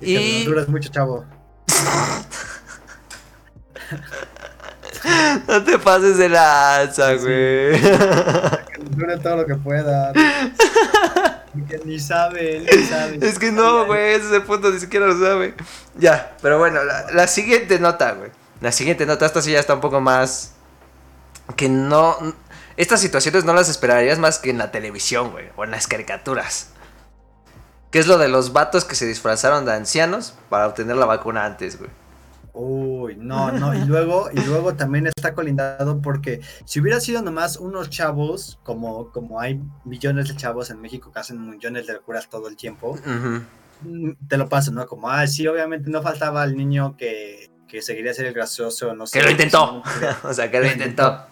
Y, duras mucho, chavo. no te pases de lanza, güey. Que dure todo lo que pueda. Que ni sabe, ni sabe. Es que no, güey, ese es el punto, ni siquiera lo sabe. Ya, pero bueno, la, la siguiente nota, güey. La siguiente nota, esta sí ya está un poco más. Que no. Estas situaciones no las esperarías más que en la televisión, güey, o en las caricaturas. ¿Qué es lo de los vatos que se disfrazaron de ancianos para obtener la vacuna antes, güey? Uy, no, no, y luego, y luego también está colindado porque si hubiera sido nomás unos chavos, como, como hay millones de chavos en México que hacen millones de locuras todo el tiempo, te lo paso, ¿no? Como, ah, sí, obviamente no faltaba el niño que, que seguiría ser el gracioso, no sé. Que lo intentó, o sea, que lo intentó.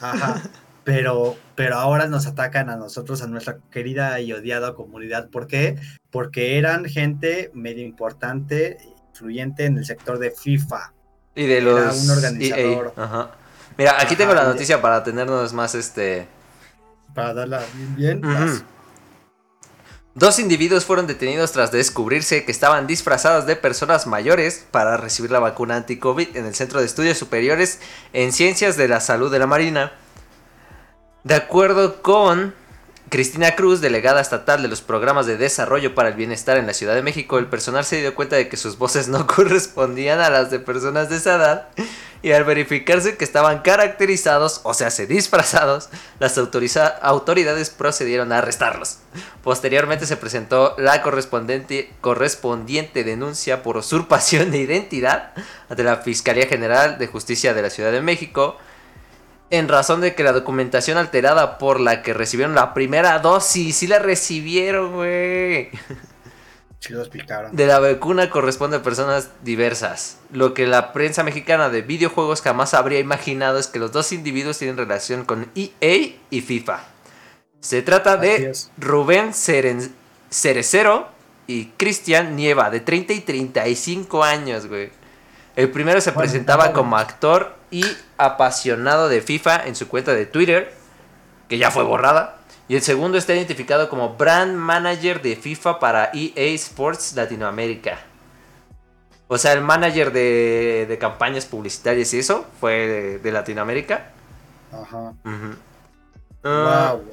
Ajá, pero, pero ahora nos atacan a nosotros, a nuestra querida y odiada comunidad. ¿Por qué? Porque eran gente medio importante, influyente en el sector de FIFA. Y de los un organizador. Mira, aquí tengo la noticia para tenernos más este. Para darla bien. bien Dos individuos fueron detenidos tras descubrirse que estaban disfrazados de personas mayores para recibir la vacuna anti-COVID en el Centro de Estudios Superiores en Ciencias de la Salud de la Marina de acuerdo con Cristina Cruz, delegada estatal de los programas de desarrollo para el bienestar en la Ciudad de México, el personal se dio cuenta de que sus voces no correspondían a las de personas de esa edad y al verificarse que estaban caracterizados, o sea, se disfrazados, las autoridades procedieron a arrestarlos. Posteriormente se presentó la correspondiente, correspondiente denuncia por usurpación de identidad ante la Fiscalía General de Justicia de la Ciudad de México en razón de que la documentación alterada por la que recibieron la primera dosis, sí la recibieron, güey. Sí lo explicaron. De la vacuna corresponde a personas diversas. Lo que la prensa mexicana de videojuegos jamás habría imaginado es que los dos individuos tienen relación con EA y FIFA. Se trata de Rubén Cerecero y Cristian Nieva, de 30 y 35 años, güey. El primero se presentaba como actor y apasionado de FIFA en su cuenta de Twitter, que ya fue borrada. Y el segundo está identificado como Brand Manager de FIFA para EA Sports Latinoamérica. O sea, el manager de, de campañas publicitarias y eso fue de, de Latinoamérica. Ajá. Ujú. Ah, Wow.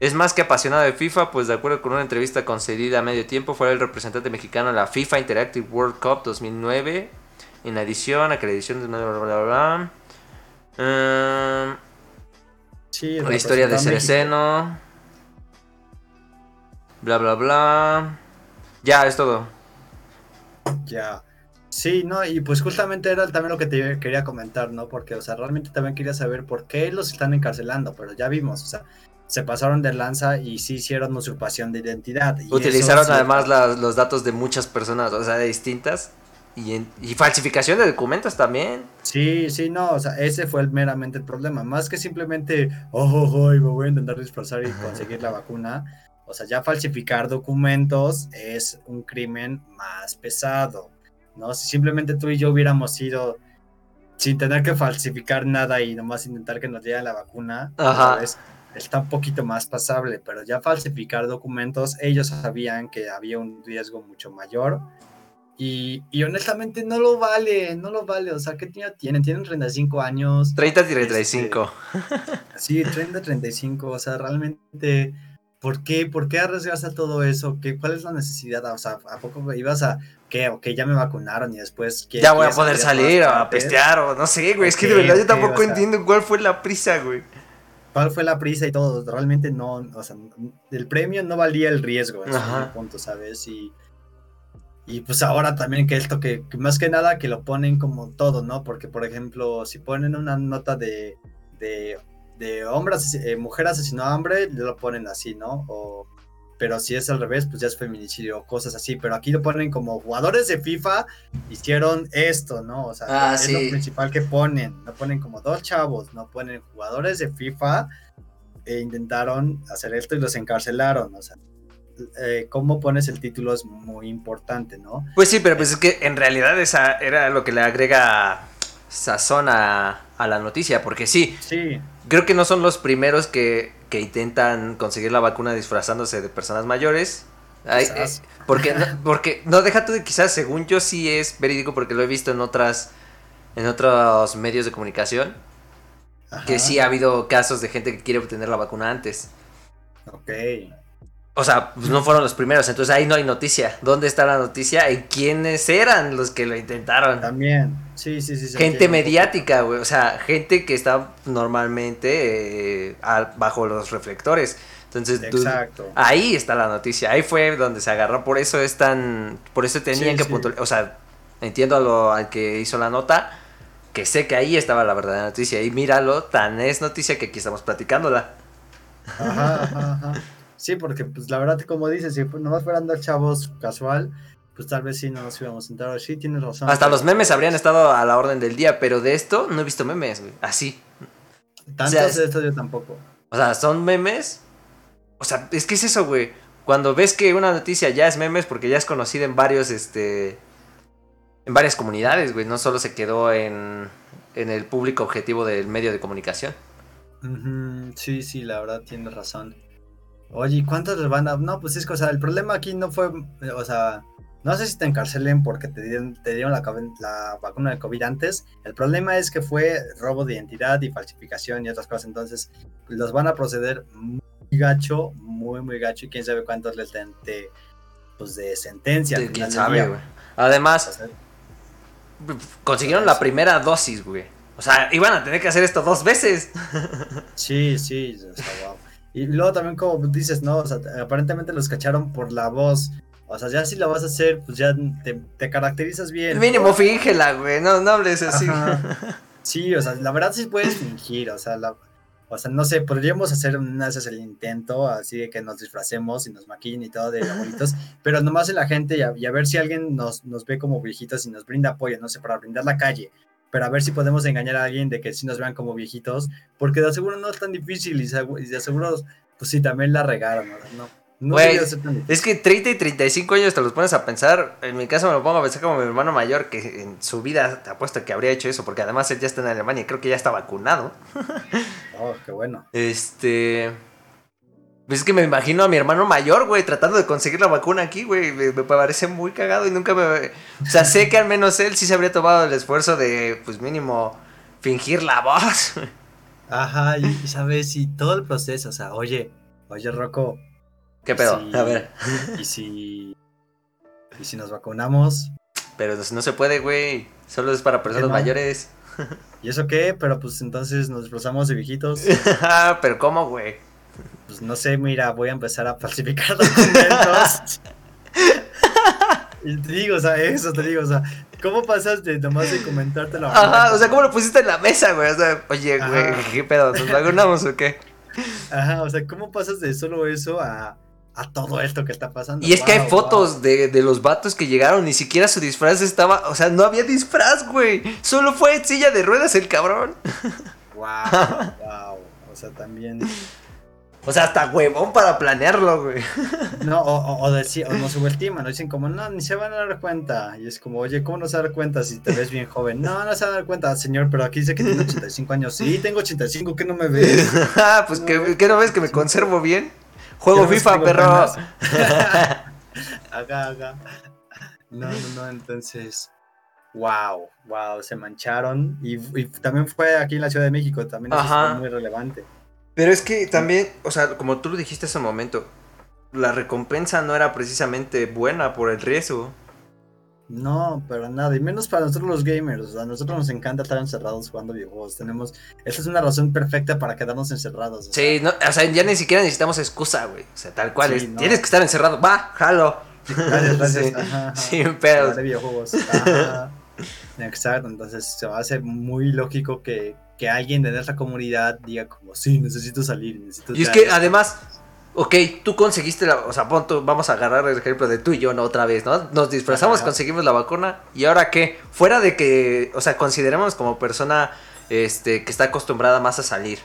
Es más que apasionado de FIFA, pues de acuerdo con una entrevista concedida a medio tiempo, fue el representante mexicano en la FIFA Interactive World Cup 2009. En la edición, edición de bla bla bla bla. Sí, la historia de. Cereceno. Bla bla bla. Ya, es todo. Ya. Sí, no, y pues justamente era también lo que te quería comentar, ¿no? Porque, o sea, realmente también quería saber por qué los están encarcelando, pero ya vimos, o sea, se pasaron de lanza y sí hicieron usurpación de identidad. y Utilizaron eso sí- además las- los datos de muchas personas, o sea, de distintas. Y, en- y falsificación de documentos también. Sí, sí, no, o sea, ese fue el- meramente el problema, más que simplemente, oh, oh, oh, y me voy a intentar disfrazar y conseguir la vacuna. O sea, ya falsificar documentos es un crimen más pesado, ¿no? Si simplemente tú y yo hubiéramos ido sin tener que falsificar nada y nomás intentar que nos dieran la vacuna, está un poquito más pasable, pero ya falsificar documentos, ellos sabían que había un riesgo mucho mayor. Y, y honestamente no lo vale, no lo vale. O sea, ¿qué niño tienen? Tienen 35 años. 30 y 35. Sí, 30, 35. O sea, realmente, ¿por qué? ¿Por qué arriesgarse a todo eso? ¿Qué, ¿Cuál es la necesidad? O sea, ¿a poco ibas a, qué? Ok, ya me vacunaron y después... ¿qué- Ya voy a poder salir todas a pestear o no sé, güey. Es que de verdad yo tampoco o sea- entiendo cuál fue la prisa, güey. ¿Cuál fue la prisa y todo? Realmente no, o sea, el premio no valía el riesgo, en punto, ¿sabes? Y, y pues ahora también que esto que, que más que nada que lo ponen como todo, ¿no? Porque, por ejemplo, si ponen una nota de, de, de hombre, eh, mujer asesinó a hombre, lo ponen así, ¿no? O, pero si es al revés, pues ya es feminicidio o cosas así. Pero aquí lo ponen como jugadores de FIFA hicieron esto, ¿no? O sea, Ah, es sí. lo principal que ponen. No ponen como dos chavos, no ponen jugadores de FIFA e intentaron hacer esto y los encarcelaron. O sea, eh, cómo pones el título es muy importante, ¿no? Pues sí, pero pues es que en realidad esa era lo que le agrega sazón a, a la noticia. Porque sí, Sí, creo que no son los primeros que, que intentan conseguir la vacuna disfrazándose de personas mayores. Ay, eh, porque, no, porque no deja tú de quizás, según yo sí es verídico porque lo he visto en otras en otros medios de comunicación que sí ha habido casos de gente que quiere obtener la vacuna antes. Ok. O sea, pues no fueron los primeros, entonces ahí no hay noticia. ¿Dónde está la noticia? ¿En quiénes eran los que lo intentaron? También, sí, sí, sí. Gente mediática, güey. O sea, gente que está normalmente eh, bajo los reflectores. Entonces, tú- Exacto. ahí está la noticia. Ahí fue donde se agarró. Por eso es tan. Por eso tenían Sí, que sí. puntualizar. O sea, entiendo a lo, al que hizo la nota. Que sé que ahí estaba la verdadera noticia. Y míralo, tan es noticia que aquí estamos platicándola. Ajá, ajá, ajá. Sí, porque pues la verdad, como dices, si pues, nomás fueran dos chavos casual, pues tal vez sí no nos íbamos a entrar. Sí, tienes razón. Hasta los memes habrían estado a la orden del día. Pero de esto no he visto memes, güey. Así. Tantos o sea, es- de esto yo tampoco. O sea, son memes. O sea, es que es eso, güey. Cuando ves que una noticia ya es memes porque ya es conocida en varios, este... En varias comunidades, güey. No solo se quedó en, en el público objetivo del medio de comunicación. Sí, sí, la verdad tienes razón. Oye, ¿y ¿cuántos les van a...? No, pues es que, o sea, el problema aquí no fue, o sea, no sé si te encarcelen porque te dieron, te dieron la, vacuna de COVID antes. El problema es que fue robo de identidad y falsificación y otras cosas. Entonces, los van a proceder muy gacho, muy, muy gacho. Y quién sabe cuántos les den de, pues, de sentencia. ¿Quién sabe, güey? O Además, sea, consiguieron la primera dosis, güey. O sea, iban a tener que hacer esto dos veces. Sí, sí, está guau. Y luego también como dices, ¿no? O sea, aparentemente los cacharon por la voz. O sea, ya si la vas a hacer, pues ya te, te caracterizas bien. Mínimo fíngela, güey. No, no hables así. Ajá. Sí, o sea, la verdad sí puedes fingir, o sea, la- o sea, no sé, podríamos hacer una vez el intento, así de que nos disfracemos y nos maquillen y todo de abuelitos, pero nomás en la gente y a, y a ver si alguien nos, nos ve como viejitos y nos brinda apoyo, no sé, para brindar la calle, pero a ver si podemos engañar a alguien de que sí nos vean como viejitos, porque de seguro no es tan difícil y, de seguro, pues sí, también la regaron, ¿no? No, tan. Es que 30 y 35 años te los pones a pensar. En mi caso me lo pongo a pensar como mi hermano mayor, que en su vida te apuesto que habría hecho eso, porque además él ya está en Alemania y creo que ya está vacunado. Oh, qué bueno. Este. Pues es que me imagino a mi hermano mayor, güey, tratando de conseguir la vacuna aquí, güey. Me, me parece muy cagado y nunca me. O sea, sé que al menos él sí se habría tomado el esfuerzo de, pues mínimo, fingir la voz. Ajá, y, sabes, y todo el proceso, o sea, oye, oye, Rocco, ¿Qué pedo? A ver. y si, y si nos vacunamos, Pero no, no se puede, güey. Solo es para personas no? mayores. ¿y eso qué? Pero pues entonces nos disfrazamos de viejitos. Pero ¿cómo, güey? Pues no sé, mira, voy a empezar a falsificar documentos. y te digo, o sea, eso te digo, o sea, ¿cómo pasas de nomás de comentarte la Ajá, o sea, ¿cómo lo pusiste en la mesa, güey? O sea, oye, güey. ¿qué pedo? ¿Nos vacunamos o qué? Ajá, o sea, ¿cómo pasas de solo eso a, a todo esto que está pasando? Y es que hay fotos wow. de, de los vatos que llegaron, ni siquiera su disfraz estaba, o sea, no había disfraz, güey. Solo fue en silla de ruedas el cabrón. Wow, wow. O sea, también. O sea, hasta huevón para planearlo, güey. No, o, o, o decir, o nos subestiman, o dicen como, no, ni se van a dar cuenta. Y es como, oye, ¿cómo no se van a dar cuenta si te ves bien joven? No, no se van a dar cuenta, señor, pero aquí dice que tiene 85 años. Sí, tengo 85, ¿qué no me ves? Ah, pues que, ¿qué no ves que me conservo bien? Juego ¿Qué no ves que FIFA, perro. Haga, haga. No, no, no, entonces. Wow, wow, se mancharon. Y, y también fue aquí en la Ciudad de México, también eso fue muy relevante. Pero es que también, o sea, como tú lo dijiste hace un momento, la recompensa no era precisamente buena por el riesgo. No, pero nada, y menos para nosotros los gamers. A nosotros nos encanta estar encerrados jugando videojuegos. Tenemos, esa es una razón perfecta para quedarnos encerrados. o sea, Sí, no, o sea, ya ni siquiera necesitamos excusa, güey. O sea, tal cual Sí, es. no. Tienes que estar encerrado. Va, jalo. Gracias, gracias. Sí, Ajá, ajá. sin pedos. Hablar de videojuegos. Ajá. Exacto, entonces se hace muy lógico que, que alguien de nuestra comunidad diga como, sí, necesito salir, necesito... Y es estar". que además, ok, tú conseguiste la. O sea, pon tú- vamos a agarrar el ejemplo de tú y yo, ¿no? Otra vez, ¿no? Nos disfrazamos, Ajá. conseguimos la vacuna. ¿Y ahora qué? Fuera de que. O sea, consideremos como persona este, que está acostumbrada más a salir.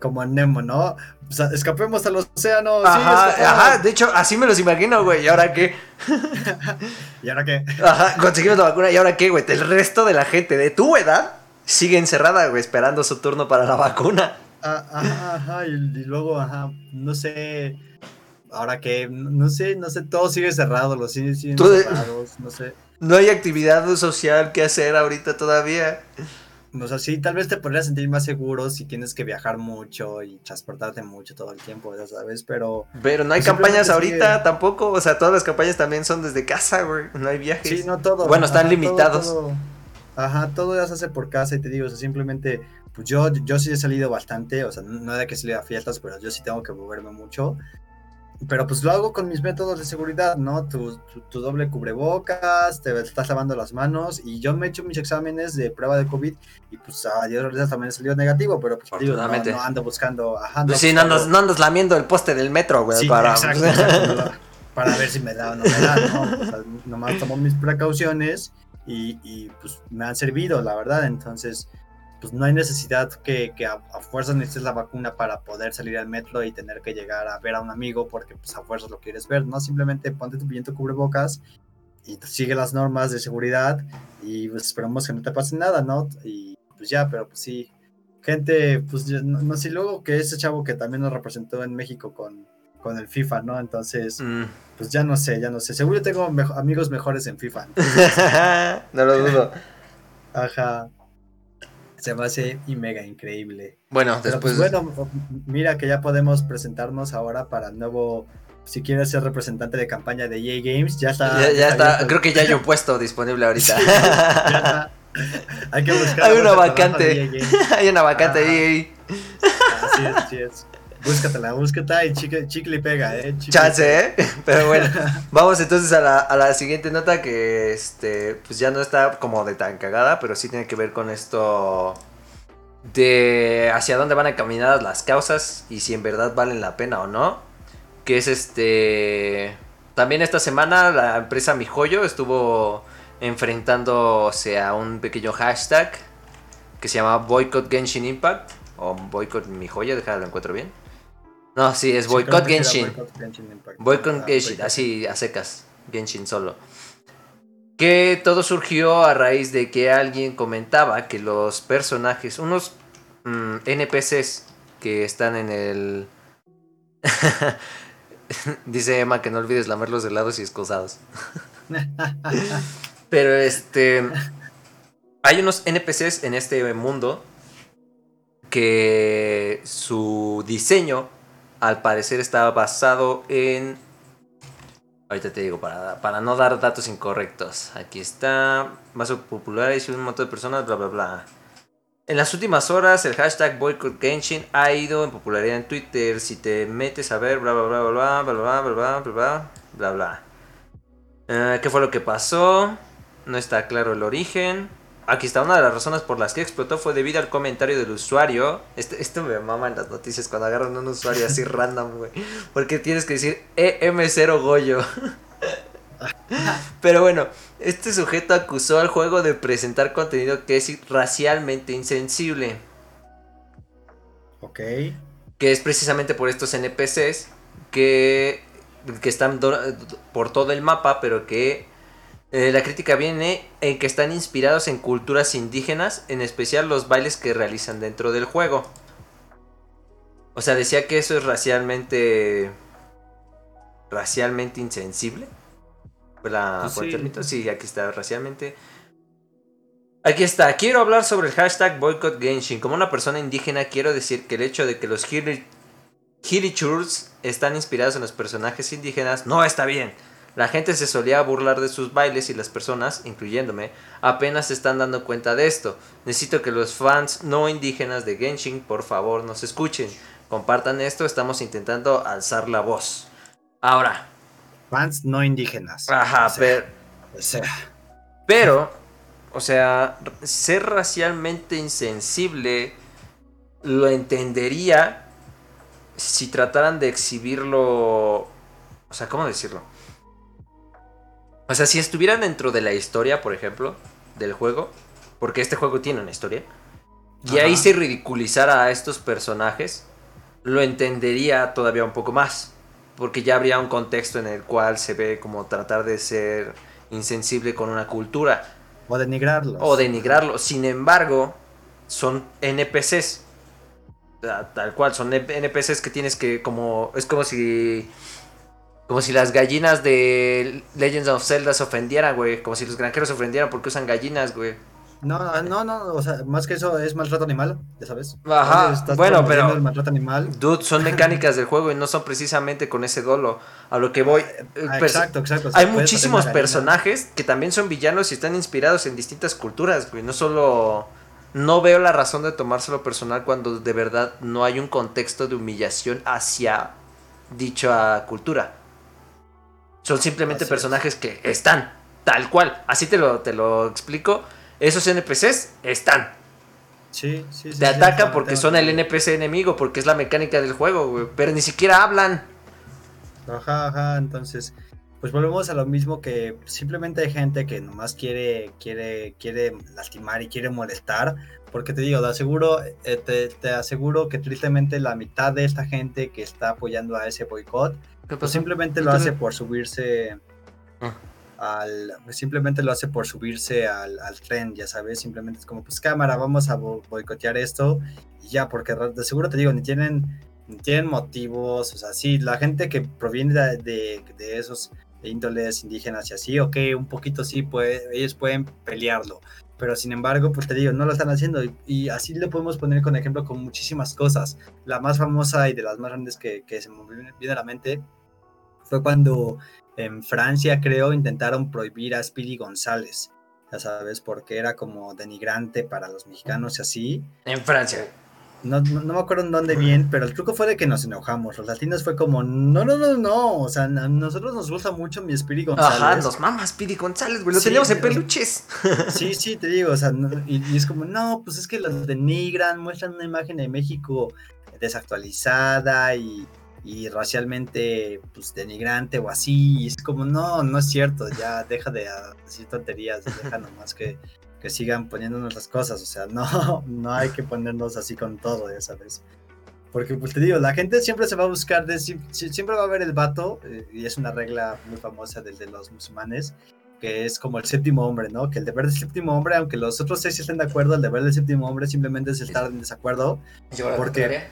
Como Nemo, ¿no? O sea, escapemos al océano. sí, Ajá, escapemos. ajá, de hecho, así me los imagino, güey. ¿Y ahora qué? ¿Y ahora qué? Ajá, conseguimos la vacuna. ¿Y ahora qué, güey? El resto de la gente de tu edad sigue encerrada, güey, esperando su turno para la vacuna. Ah, Ajá, ajá, y, y luego, ajá, no sé... Ahora que, no sé, no sé, todo sigue cerrado, los cines siguen cerrados, no sé. No hay actividad social que hacer ahorita todavía. O sea, sí, tal vez te podrías sentir más seguro si tienes que viajar mucho y transportarte mucho todo el tiempo, ya sabes, pero... Pero no hay Pues campañas ahorita sigue- tampoco. O sea, todas las campañas también son desde casa, güey. No hay viajes. Sí, no todo. Bueno, están ajá, limitados. todo- todo. Ajá, todo ya se hace por casa y te digo, o sea, simplemente, pues yo, yo sí he salido bastante, o sea, no de que salga a fiestas, pero yo sí tengo que moverme mucho. Pero pues lo hago con mis métodos de seguridad, ¿no? Tu, tu, tu doble cubrebocas, te estás lavando las manos y yo me he hecho mis exámenes de prueba de COVID y pues a Dios gracias también salió negativo, pero pues digo, no, no ando buscando, ajá, Pues sí, no andas, buscando- no andas lamiendo el poste del metro, güey. Sí, para... exacto, exacto, no, para ver si me da o no me da, ¿no? O sea, nomás tomo mis precauciones y, y, pues me han servido, la verdad. Entonces, pues no hay necesidad que, que a, a fuerzas necesites la vacuna para poder salir al metro y tener que llegar a ver a un amigo porque pues a fuerzas lo quieres ver, ¿no? Simplemente ponte tu tu cubrebocas y sigue las normas de seguridad y pues esperamos que no te pase nada, ¿no? Y pues ya, pero pues sí. Gente, pues no, no sé, luego que ese chavo que también nos representó en México con, con el FIFA, ¿no? Entonces, Mm. pues ya no sé, ya no sé. Seguro tengo amigos mejores en FIFA. no lo dudo. Ajá. Se me hace y mega increíble. Bueno, Pero después. pues bueno, mira que ya podemos presentarnos ahora para el nuevo. Si quieres ser representante de campaña de EA Games, ya está. ya, ya está. abierto. Creo que ya hay un puesto disponible ahorita. Ya está. Hay que buscar. Hay una vacante. de hay una vacante ahí. Así es, así es. Búscatela, búscatela y chicle, chicle y pega, eh. chicle Chance, ¿eh? Pero bueno, vamos entonces a la, a la siguiente nota que este pues ya no está como de tan cagada, pero sí tiene que ver con esto de hacia dónde van encaminadas las causas y si en verdad valen la pena o no. Que es este también esta semana la empresa Mi Joyo estuvo enfrentándose a un pequeño hashtag que se llama Boycott Genshin Impact o Boycott Mi Joya, déjalo lo encuentro bien. No, sí, es Boycott Genshin. Boycott Genshin así a secas. Genshin solo. Que todo surgió a raíz de que alguien comentaba que los personajes, unos mm, NPCs que están en el. Dice Emma que no olvides lamer los helados y escosados. Pero este. Hay unos NPCs en este mundo que su diseño, al parecer, estaba basado en. Ahorita te digo, para, para no dar datos incorrectos. Aquí está. Más populares y un montón de personas, bla, bla, bla. En las últimas horas, el hashtag Boycott Genshin ha ido en popularidad en Twitter. Si te metes a ver, bla, bla, bla, bla, bla, bla, bla, bla, bla, bla, bla, bla. Eh, ¿Qué fue lo que pasó? No está claro el origen. Aquí está, una de las razones por las que explotó fue debido al comentario del usuario. Este, esto me mama en las noticias cuando agarran un usuario así random, güey. Porque tienes que decir EM0 Goyo. Pero bueno, este sujeto acusó al juego de presentar contenido que es racialmente insensible. Ok. Que es precisamente por estos NPCs que, que están por todo el mapa, pero que eh, la crítica viene en que están inspirados en culturas indígenas, en especial los bailes que realizan dentro del juego. O sea, decía que eso es racialmente. racialmente insensible. ¿Fue, la, Pues sí. Sí, aquí está, racialmente. Aquí está, quiero hablar sobre el hashtag Boycott Genshin. Como una persona indígena, quiero decir que el hecho de que los Hiri- Hirichurs están inspirados en los personajes indígenas no está bien. La gente se solía burlar de sus bailes y las personas, incluyéndome, apenas se están dando cuenta de esto. Necesito que los fans no indígenas de Genshin, por favor, nos escuchen. Compartan esto, estamos intentando alzar la voz. Ahora, Fans no indígenas. ajá, O sea, pero... o sea, Pero, o sea, ser racialmente insensible lo entendería si trataran de exhibirlo. O sea, ¿cómo decirlo? O sea, si estuvieran dentro de la historia, por ejemplo, del juego, porque este juego tiene una historia, y ahí se ridiculizara a estos personajes, lo entendería todavía un poco más. Porque ya habría un contexto en el cual se ve como tratar de ser insensible con una cultura o denigrarlos. o denigrarlo. Sin embargo, son NPCs. Ta- Tal cual, son NPCs que tienes que como... Es como si... Como si las gallinas de Legends of Zelda se ofendieran, güey. Como si los granjeros se ofendieran porque usan gallinas, güey. No, no, no, o sea, más que eso es maltrato animal, ya sabes. Ajá, estás bueno, pero- el maltrato animal. Dude, son mecánicas del juego y no son precisamente con ese dolo. A lo que voy... eh, Ah, perso- exacto, exacto. Hay muchísimos personajes que también son villanos y están inspirados en distintas culturas, güey. No solo. No veo la razón de tomárselo personal cuando de verdad no hay un contexto de humillación hacia dicha cultura. Son simplemente Así es. personajes que están, tal cual. Así te lo, te lo explico. Esos NPCs están. Sí, sí, sí. Te sí, atacan porque son el NPC enemigo, porque es la mecánica del juego, güey. Pero ni siquiera hablan. Ajá, ajá, entonces, pues volvemos a lo mismo que simplemente hay gente que nomás quiere, quiere, quiere lastimar y quiere molestar, porque te digo, te aseguro, eh, te, te aseguro que tristemente la mitad de esta gente que está apoyando a ese boicot, pues simplemente lo hace por subirse Ah. al, pues simplemente lo hace por subirse al, al tren, ya sabes, simplemente es como, pues cámara, vamos a bo- boicotear esto y ya, porque de seguro te digo, ni tienen ni tienen motivos, o sea, sí, la gente que proviene de, de, de esos índoles indígenas y así, ok, un poquito sí, puede, ellos pueden pelearlo, pero sin embargo, pues te digo, no lo están haciendo y, y así lo podemos poner con ejemplo con muchísimas cosas. La más famosa y de las más grandes que, que se me viene a la mente fue cuando en Francia, creo, intentaron prohibir a Speedy González, ya sabes, porque era como denigrante para los mexicanos y así. En Francia. No, no, no me acuerdo en dónde bien, pero el truco fue de que nos enojamos. Los latinos fue como, no, no, no, no. O sea, a nosotros nos gusta mucho mi Speedy González. Ajá, nos mamas Pidi González, güey. Lo Sí, teníamos en peluches. Sí, sí, te digo, o sea, no- y, y es como, no, pues es que los denigran, muestran una imagen de México desactualizada y, y racialmente, pues, denigrante o así, y es como, no, no es cierto, ya deja de decir tonterías, deja nomás que, que sigan poniéndonos las cosas, o sea, no, no hay que ponernos así con todo, ya sabes. Porque, pues te digo, la gente siempre se va a buscar, de, siempre va a ver el vato, eh, y es una regla muy famosa del de los musulmanes, que es como el séptimo hombre, ¿no? Que el deber del séptimo hombre, aunque los otros seis estén de acuerdo, el deber del séptimo hombre simplemente es estar en desacuerdo. Porque,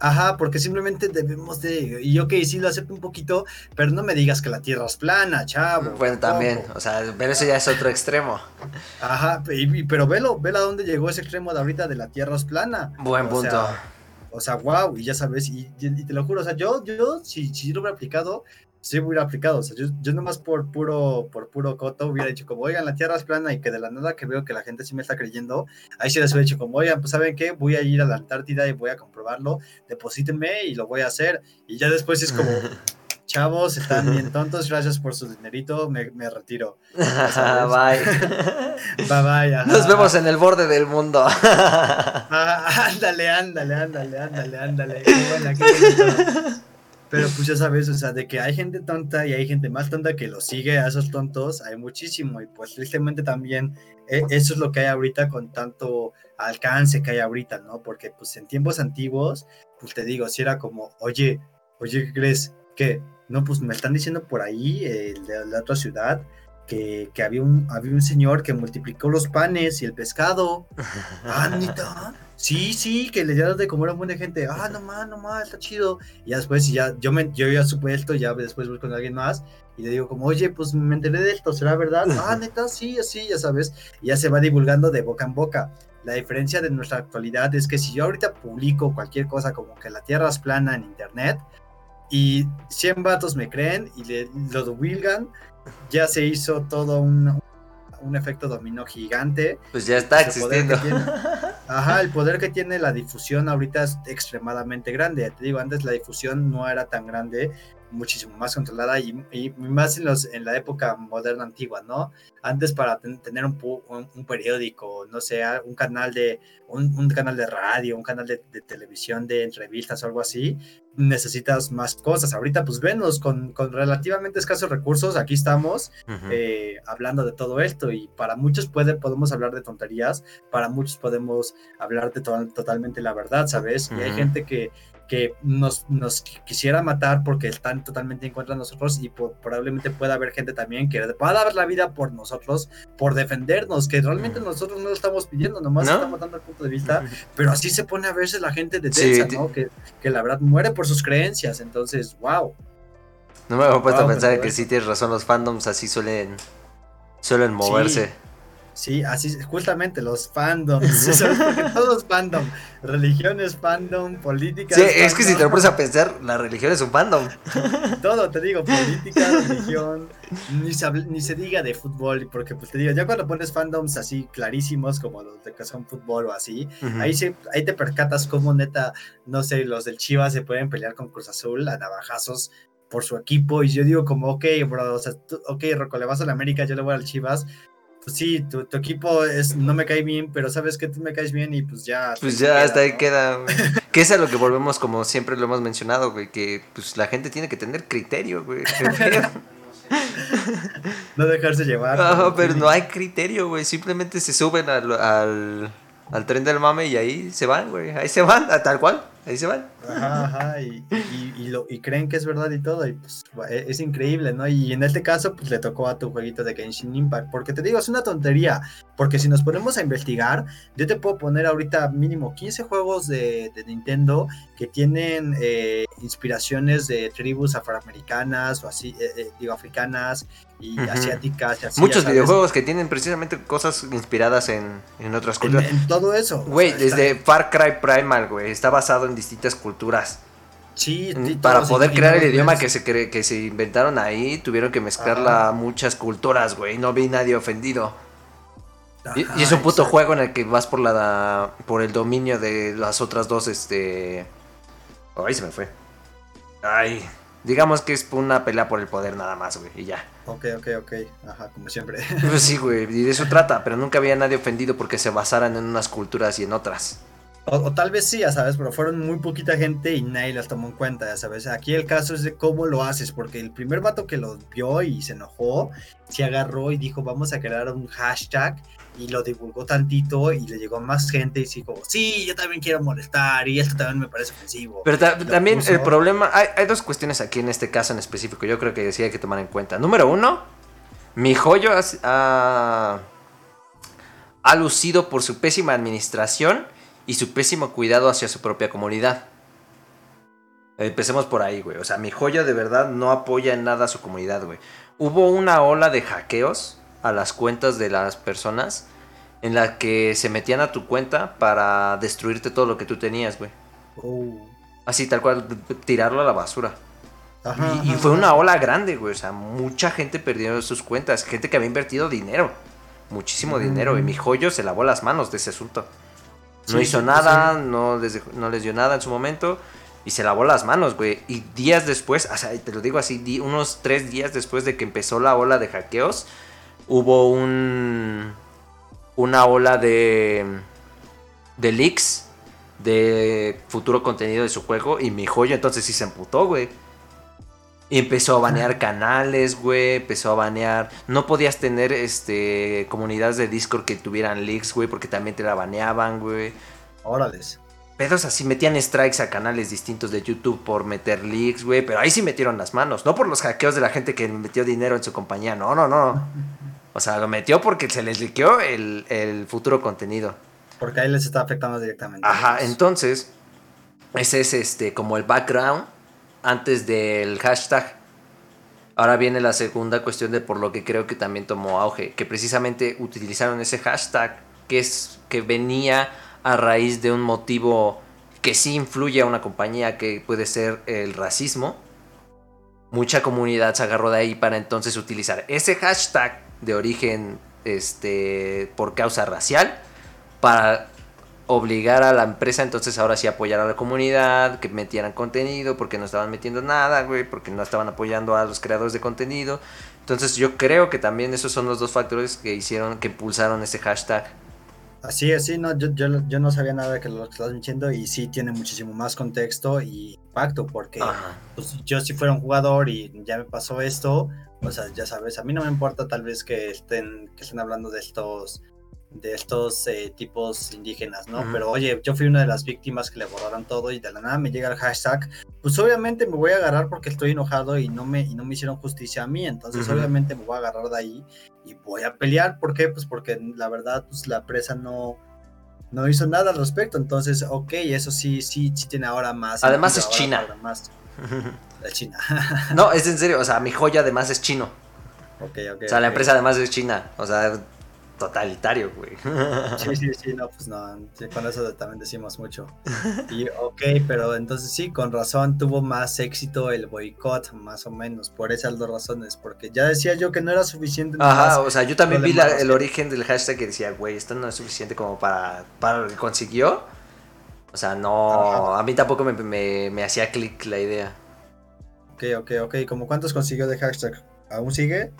Ajá, porque simplemente debemos de. Y ok, sí lo acepto un poquito, pero no me digas que la tierra es plana, chavo. Bueno, también, o sea, pero eso ya es otro extremo. Ajá, pero velo, velo a dónde llegó ese extremo de ahorita de la tierra es plana. Buen punto. o sea, wow, y ya sabes, y, te lo juro, o sea, yo, yo, si, si lo hubiera aplicado, sí hubiera aplicado. O sea, yo, yo nomás por puro, por puro coto hubiera dicho como, oigan, la tierra es plana y que de la nada que veo que la gente sí me está creyendo, ahí sí les hubiera dicho como, oigan, pues ¿saben qué? Voy a ir a la Antártida y voy a comprobarlo, deposítenme y lo voy a hacer. Y ya después es como, chavos, están bien tontos, gracias por su dinerito, me, me retiro. bye. bye bye. Nos vemos en el borde del mundo. Ah, ándale, ándale, ándale, ándale, ándale. Qué buena, qué. Pero pues ya sabes, o sea, de que hay gente tonta y hay gente más tonta que lo sigue a esos tontos, hay muchísimo. Y pues tristemente también eh, eso es lo que hay ahorita con tanto alcance que hay ahorita, ¿no? Porque pues en tiempos antiguos, pues te digo, si era como, oye, oye, ¿qué crees? que No, pues me están diciendo por ahí, eh, de la otra ciudad, que, que, había, un, había un señor que multiplicó los panes y el pescado. Ah, Sí, sí, que le dieron de comer a un buen de gente. Ah, no más, no más, está chido. Y ya después, ya, yo, me, yo ya supe esto, ya después voy con alguien más y le digo como, oye, pues me enteré de esto, ¿será verdad? ah, neta, sí, así, ya sabes. Y ya se va divulgando de boca en boca. La diferencia de nuestra actualidad es que si yo ahorita publico cualquier cosa como que la Tierra es plana en Internet y 100 vatos me creen y le, lo divulgan, ya se hizo todo un, un efecto dominó gigante. Pues ya está existiendo. ajá, el poder que tiene la difusión ahorita es extremadamente grande. Te digo, antes la difusión no era tan grande, muchísimo más controlada y, más en, los, en la época moderna antigua, ¿no? Antes para tener un, un, periódico, no sé, un canal de, un, canal de radio, un canal de, de televisión, de entrevistas o algo así, necesitas más cosas. Ahorita, pues venos, con, con relativamente escasos recursos, aquí estamos eh, hablando de todo esto y para muchos puede, podemos hablar de tonterías, para muchos podemos hablar de totalmente la verdad, ¿sabes? Y hay gente que, que nos, nos, quisiera matar porque están totalmente en contra de nosotros y probablemente pueda haber gente también que pueda dar la vida por nosotros, por defendernos, que realmente nosotros no lo estamos pidiendo, nomás estamos dando el punto de vista, pero así se pone a verse la gente de Tensa, ¿no? Que, que, la verdad muere por sus creencias, entonces, wow. No me he puesto a pensar que sí tienes razón, los fandoms así suelen, suelen moverse. Sí, así justamente los fandoms, porque todos fandom, religiones fandom, política. Sí, es que si te lo pones a pensar, la religión es un fandom. Todo, te digo, política, religión, ni se, ni se diga de fútbol, porque pues te digo, ya cuando pones fandoms así clarísimos como los de que son fútbol o así, ahí se, ahí te percatas como neta, no sé, los del Chivas se pueden pelear con Cruz Azul a navajazos por su equipo y yo digo como, ok, bro, o sea, ok, Rocco, le vas a la América, yo le voy al Chivas, pues sí, tu, equipo es, no me cae bien, pero sabes que tú me caes bien y pues ya. Pues ya, hasta ahí queda. que es a lo que volvemos, como siempre lo hemos mencionado, güey, que pues la gente tiene que tener criterio, güey. no dejarse llevar. No, pero no hay criterio, güey. Simplemente se suben al, al, al tren del mame y ahí se van, güey. Ahí se van, tal cual ahí se van. Ajá, ajá, y, y, lo, y creen que es verdad y todo, y pues e, es, increíble, ¿no? Y en este caso, pues le tocó a tu jueguito de Genshin Impact, porque te digo, es una tontería, porque si nos ponemos a investigar, yo te puedo poner ahorita mínimo 15 juegos de, de Nintendo que tienen eh, inspiraciones de tribus afroamericanas o así, eh, eh, digo, africanas y asiáticas. Muchos videojuegos que tienen precisamente cosas inspiradas en, en otras culturas. En, todo eso. Güey, desde Far Cry Primal, güey, está basado en distintas culturas. Sí, para poder crear el idioma que se que se inventaron ahí, tuvieron que mezclarla a muchas culturas, güey. No vi nadie ofendido. y, es un puto juego en el que vas por la por el dominio de las otras dos, este. Ay, se me fue. Ay, digamos que es una pelea por el poder nada más, güey, y ya. Ok, ok, ok. Ajá, como siempre. Pues sí, güey, y de eso trata, pero nunca había nadie ofendido porque se basaran en unas culturas y en otras. O, tal vez sí, ya sabes, pero fueron muy poquita gente y nadie las tomó en cuenta, ya sabes. Aquí el caso es de cómo lo haces, porque el primer vato que lo vio y se enojó, se agarró y dijo, vamos a crear un hashtag y lo divulgó tantito y le llegó a más gente y dijo, sí, yo también quiero molestar y esto también me parece ofensivo. Pero también el problema, hay, dos cuestiones aquí en este caso en específico, yo creo que sí hay que tomar en cuenta. Número uno, mi joyo ha lucido por su pésima administración y su pésimo cuidado hacia su propia comunidad. Empecemos por ahí, güey. O sea, mi joya de verdad no apoya en nada a su comunidad, güey. Hubo una ola de hackeos a las cuentas de las personas en la que se metían a tu cuenta para destruirte todo lo que tú tenías, güey. Oh. Así, tal cual, tirarlo a la basura. y, fue una ola grande, güey. O sea, mucha gente perdió sus cuentas. Gente que había invertido dinero. Muchísimo dinero. Y mi joyo se lavó las manos de ese asunto. No hizo nada, no les, no les dio nada en su momento. Y se lavó las manos, güey. Y días después, o sea, te lo digo así, unos tres días después de que empezó la ola de hackeos, hubo un. Una ola de. de leaks de futuro contenido de su juego. Y mi joya entonces sí se emputó, güey. Y empezó a banear canales, güey. Empezó a banear. No podías tener este comunidades de Discord que tuvieran leaks, güey, porque también te la baneaban, güey. Órales. Pedos así metían strikes a canales distintos de YouTube por meter leaks, güey. Pero ahí sí metieron las manos. No por los hackeos de la gente que metió dinero en su compañía. No, no, no. O sea, lo metió porque se les liqueó el, el futuro contenido. Porque ahí les está afectando directamente. Ajá, entonces. Ese es este como el background antes del hashtag. Ahora viene la segunda cuestión de por lo que creo que también tomó auge, que precisamente utilizaron ese hashtag que es que venía a raíz de un motivo que sí influye a una compañía que puede ser el racismo. Mucha comunidad se agarró de ahí para entonces utilizar ese hashtag de origen este por causa racial para obligar a la empresa entonces ahora sí apoyar a la comunidad, que metieran contenido, porque no estaban metiendo nada, güey, porque no estaban apoyando a los creadores de contenido. Entonces yo creo que también esos son los dos factores que hicieron, que impulsaron ese hashtag. Así es, sí, no, yo, yo, no sabía nada de que lo estás diciendo y sí tiene muchísimo más contexto y impacto, porque pues, yo si fuera un jugador y ya me pasó esto, o sea, ya sabes, a mí no me importa tal vez que estén, que estén hablando de estos de estos eh, tipos indígenas, ¿no? Pero oye, yo fui una de las víctimas que le borraron todo y de la nada me llega el hashtag, pues obviamente me voy a agarrar porque estoy enojado y no me, y no me hicieron justicia a mí, entonces obviamente me voy a agarrar de ahí y voy a pelear, ¿por qué? Pues porque la verdad, pues la presa no, no hizo nada al respecto, entonces, ok, eso sí, sí, sí tiene ahora más. Además es China. Es China. no, es en serio, o sea, mi joya además es chino. Ok, ok. O sea, la empresa además es china, o sea totalitario, güey. Sí, sí, sí, no, pues no, con eso también decimos mucho. Y ok, pero entonces sí, con razón tuvo más éxito el boicot, más o menos, por esas dos razones, porque ya decía yo que no era suficiente. Ajá, o sea, yo también vi el origen del hashtag que decía, güey, esto no es suficiente como para, para lo que consiguió. O sea, no, a mí tampoco me, me hacía clic la idea. Ok, ok, ok, ¿cómo cuántos consiguió de hashtag? ¿Aún sigue?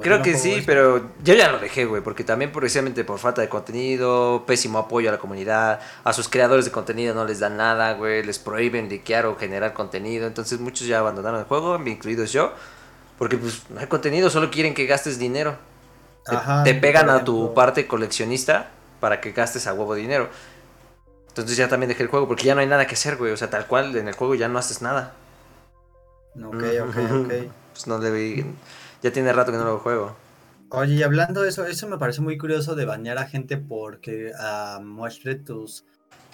Creo que sí, pero yo ya lo dejé, güey, porque también precisamente por falta de contenido, pésimo apoyo a la comunidad, a sus creadores de contenido no les dan nada, güey, les prohíben liquear o generar contenido, entonces muchos ya abandonaron el juego, incluidos yo, porque pues no hay contenido, solo quieren que gastes dinero. te, pegan a tu parte coleccionista para que gastes a huevo dinero. Entonces ya también dejé el juego porque ya no hay nada que hacer, güey, o sea, tal cual en el juego ya no haces nada. Ok, ok, ok. Pues no le Ya tiene rato que no lo juego. Oye, y hablando de eso, eso me parece muy curioso de bañar a gente porque uh, muestre tus,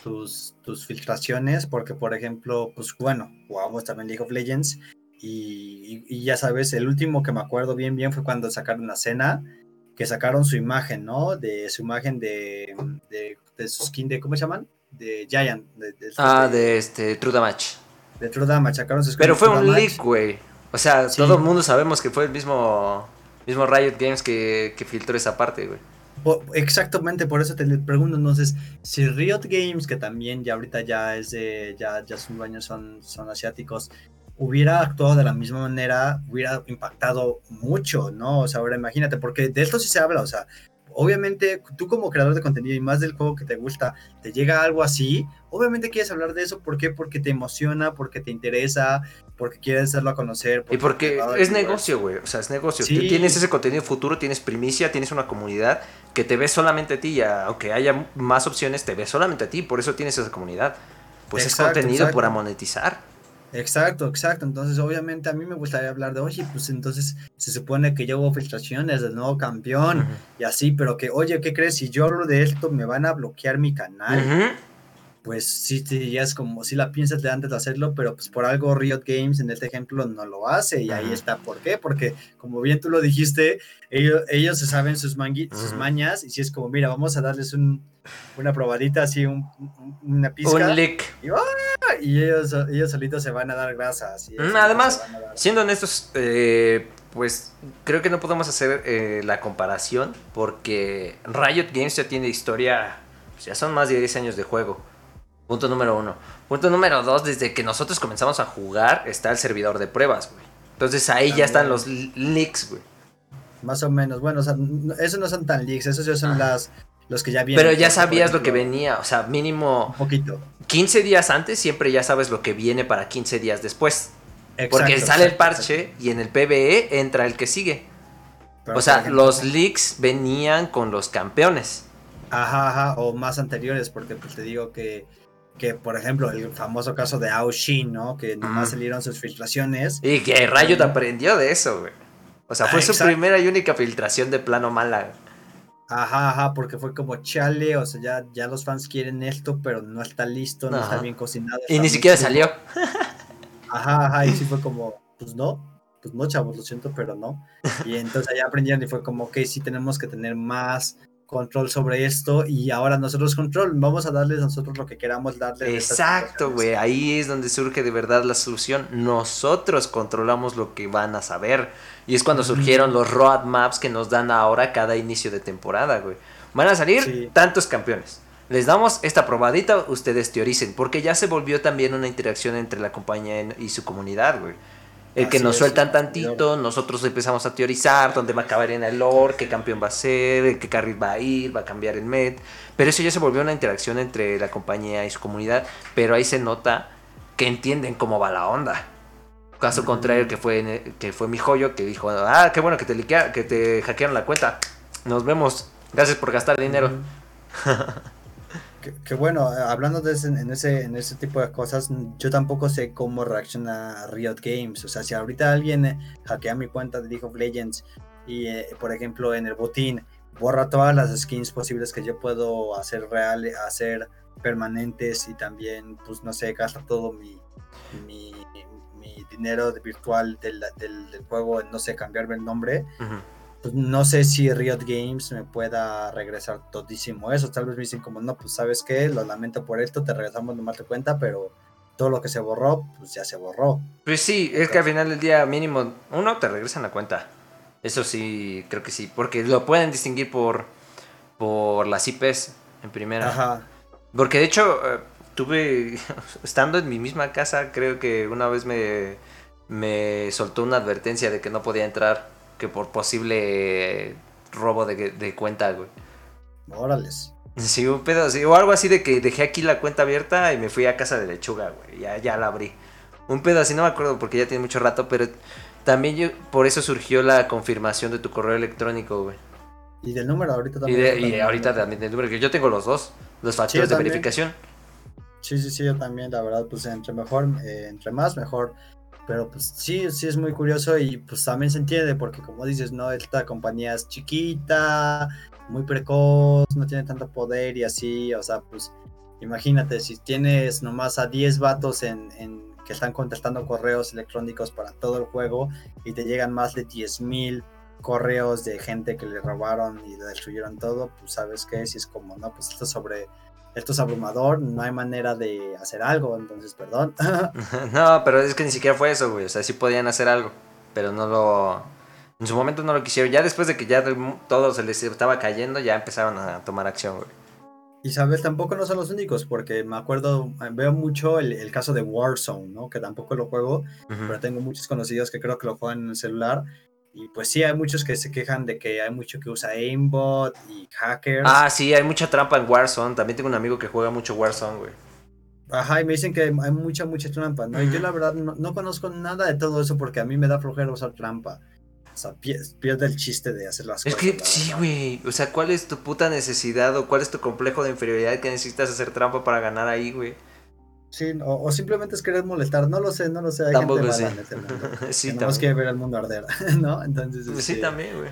tus, tus filtraciones, porque por ejemplo, pues bueno, jugamos también League of Legends y, y, ya sabes, el último que me acuerdo bien bien fue cuando sacaron la cena, que sacaron su imagen, ¿no? De su imagen de, de, su skin de, ¿cómo se llaman? De Giant. De, ah, de, este True Damage. De True Damage, sacaron su skin Pero fue un leak, güey. O sea, todo el mundo sabemos que fue el mismo, mismo Riot Games que, que filtró esa parte, güey. exactamente, por eso te pregunto entonces, si Riot Games, que también ya ahorita ya es de, ya, ya sus dueños son, son asiáticos, hubiera actuado de la misma manera, hubiera impactado mucho, ¿no? O sea, ahora imagínate, porque de esto sí se habla, o sea, obviamente tú como creador de contenido y más del juego que te gusta, te llega algo así, obviamente quieres hablar de eso, ¿por qué? Porque te emociona, porque te interesa, porque quieres hacerlo a conocer. y porque es negocio, güey, o sea, es negocio. Tienes ese contenido futuro, tienes primicia, tienes una comunidad que te ve solamente a ti, aunque haya más opciones, te ve solamente a ti, por eso tienes esa comunidad. Pues es contenido para monetizar. Exacto, exacto. Entonces, obviamente a mí me gustaría hablar de, oye, pues entonces se supone que yo hubo filtraciones del nuevo campeón y así, pero que, oye, ¿qué crees? Si yo hablo de esto, me van a bloquear mi canal pues sí, sí, ya es como si la piensas de antes de hacerlo, pero pues por algo Riot Games en este ejemplo no lo hace y ahí está. ¿Por qué? Porque como bien tú lo dijiste, ellos, ellos se saben sus, sus mañas y si es como, mira, vamos a darles un, una probadita así, un, una pizca. Un lick. Y, ellos, ellos solitos se van a dar grasas. Además, siendo honestos, eh, pues creo que no podemos hacer eh, la comparación porque Riot Games ya tiene historia, pues, ya son más de 10 años de juego. Punto número uno. Punto número dos, desde que nosotros comenzamos a jugar está el servidor de pruebas, güey. Entonces ahí ya están los leaks, güey. Más o menos. Bueno, o sea, esos no son tan leaks, esos ya son las los que ya vienen. Pero ya sabías lo que venía, o sea, mínimo... Un poquito. 15 días antes siempre ya sabes lo que viene para 15 días después. Porque sale el parche y en el PBE entra el que sigue. o sea, los leaks venían con los campeones. Ajá, ajá, o más anteriores, porque pues te digo que que por ejemplo el famoso caso de Aoshin, ¿no? Que nomás salieron sus filtraciones. Y que Riot aprendió de eso, güey. O sea, fue su primera y única filtración de plano mala. Ajá, ajá, porque fue como chale, o sea, ya, ya los fans quieren esto, pero no está listo, no está bien cocinado. Y ni siquiera salió. Ajá, ajá, y sí fue como, pues no, pues no, chavos, lo siento, pero no. Y entonces allá aprendieron y fue como, ok, sí tenemos que tener más control sobre esto y ahora nosotros control, vamos a darles nosotros lo que queramos darles. Exacto, güey, ahí es donde surge de verdad la solución. Nosotros controlamos lo que van a saber. Y es cuando surgieron los roadmaps que nos dan ahora cada inicio de temporada, güey. Van a salir tantos campeones. Les damos esta probadita, ustedes teoricen, porque ya se volvió también una interacción entre la compañía y su comunidad, güey. El que nos sueltan tantito, nosotros empezamos a teorizar dónde va a acabar en el lore, qué campeón va a ser, qué carril va a ir, va a cambiar el med. Pero eso ya se volvió una interacción entre la compañía y su comunidad, pero ahí se nota que entienden cómo va la onda. Caso contrario que fue, que fue mi joyo, que dijo, ah, qué bueno que te, que te hackearon la cuenta. Nos vemos. Gracias por gastar dinero. Que, bueno, hablando de ese, en, ese, en ese tipo de cosas, yo tampoco sé cómo reacciona Riot Games. O sea, si ahorita alguien eh, hackea mi cuenta de League of Legends y, eh, por ejemplo, en el botín borra todas las skins posibles que yo puedo hacer real, hacer permanentes y también, pues no sé, gasta todo mi, mi, dinero virtual del, del, juego en, no sé, cambiarme el nombre. Pues, no sé si Riot Games me pueda regresar todísimo eso. Tal vez me dicen como, no, pues sabes qué, lo lamento por esto, te regresamos nomás te cuenta, pero todo lo que se borró, pues ya se borró. Pues sí, es que al final del día mínimo uno te regresa en la cuenta. Eso sí, creo que sí, porque lo pueden distinguir por, por las IPs en primera. Ajá. Porque de hecho, eh, tuve, estando en mi misma casa, creo que una vez me, me soltó una advertencia de que no podía entrar que por posible robo de, cuenta, güey. Órales. Sí, un pedo o algo así de que dejé aquí la cuenta abierta y me fui a casa de lechuga, güey. Ya, ya la abrí. Un pedo así, no me acuerdo porque ya tiene mucho rato, pero también yo, por eso surgió la confirmación de tu correo electrónico, güey. Y del número ahorita también. Y, ahorita también del número, que yo tengo los dos, los factores de verificación. Sí, sí, sí, yo también, la verdad, pues entre mejor, eh, entre más, mejor. Pero pues sí, sí es muy curioso y pues también se entiende porque como dices, ¿no? Esta compañía es chiquita, muy precoz, no tiene tanto poder y así, o sea, pues imagínate, si tienes nomás a 10 vatos en, que están contestando correos electrónicos para todo el juego y te llegan más de 10.000 correos de gente que le robaron y le destruyeron todo, pues sabes que si es como, no, pues esto sobre esto es abrumador, no hay manera de hacer algo, entonces perdón. no, pero es que ni siquiera fue eso, güey, o sea, sí podían hacer algo, pero no lo... En su momento no lo quisieron, ya después de que ya todo se les estaba cayendo, ya empezaron a tomar acción, güey. Y sabes, tampoco no son los únicos, porque me acuerdo, veo mucho el, caso de Warzone, ¿no? Que tampoco lo juego, pero tengo muchos conocidos que creo que lo juegan en el celular Y pues sí, hay muchos que se quejan de que hay mucho que usa aimbot y hackers. Ah, sí, hay mucha trampa en Warzone. También tengo un amigo que juega mucho Warzone, güey. Ajá, y me dicen que hay mucha, mucha trampa, ¿no? Y yo la verdad no, no, conozco nada de todo eso porque a mí me da flojera usar trampa. O sea, pierde el chiste de hacer las es cosas. Es que sí, güey. O sea, ¿cuál es tu puta necesidad o cuál es tu complejo de inferioridad que necesitas hacer trampa para ganar ahí, güey? Sí, o, o, simplemente es querer molestar, no lo sé, no lo sé. Hay Tampoco gente sí. mala en este mundo, sí, que ver el mundo arder, ¿no? Entonces. Pues este, sí, también, güey.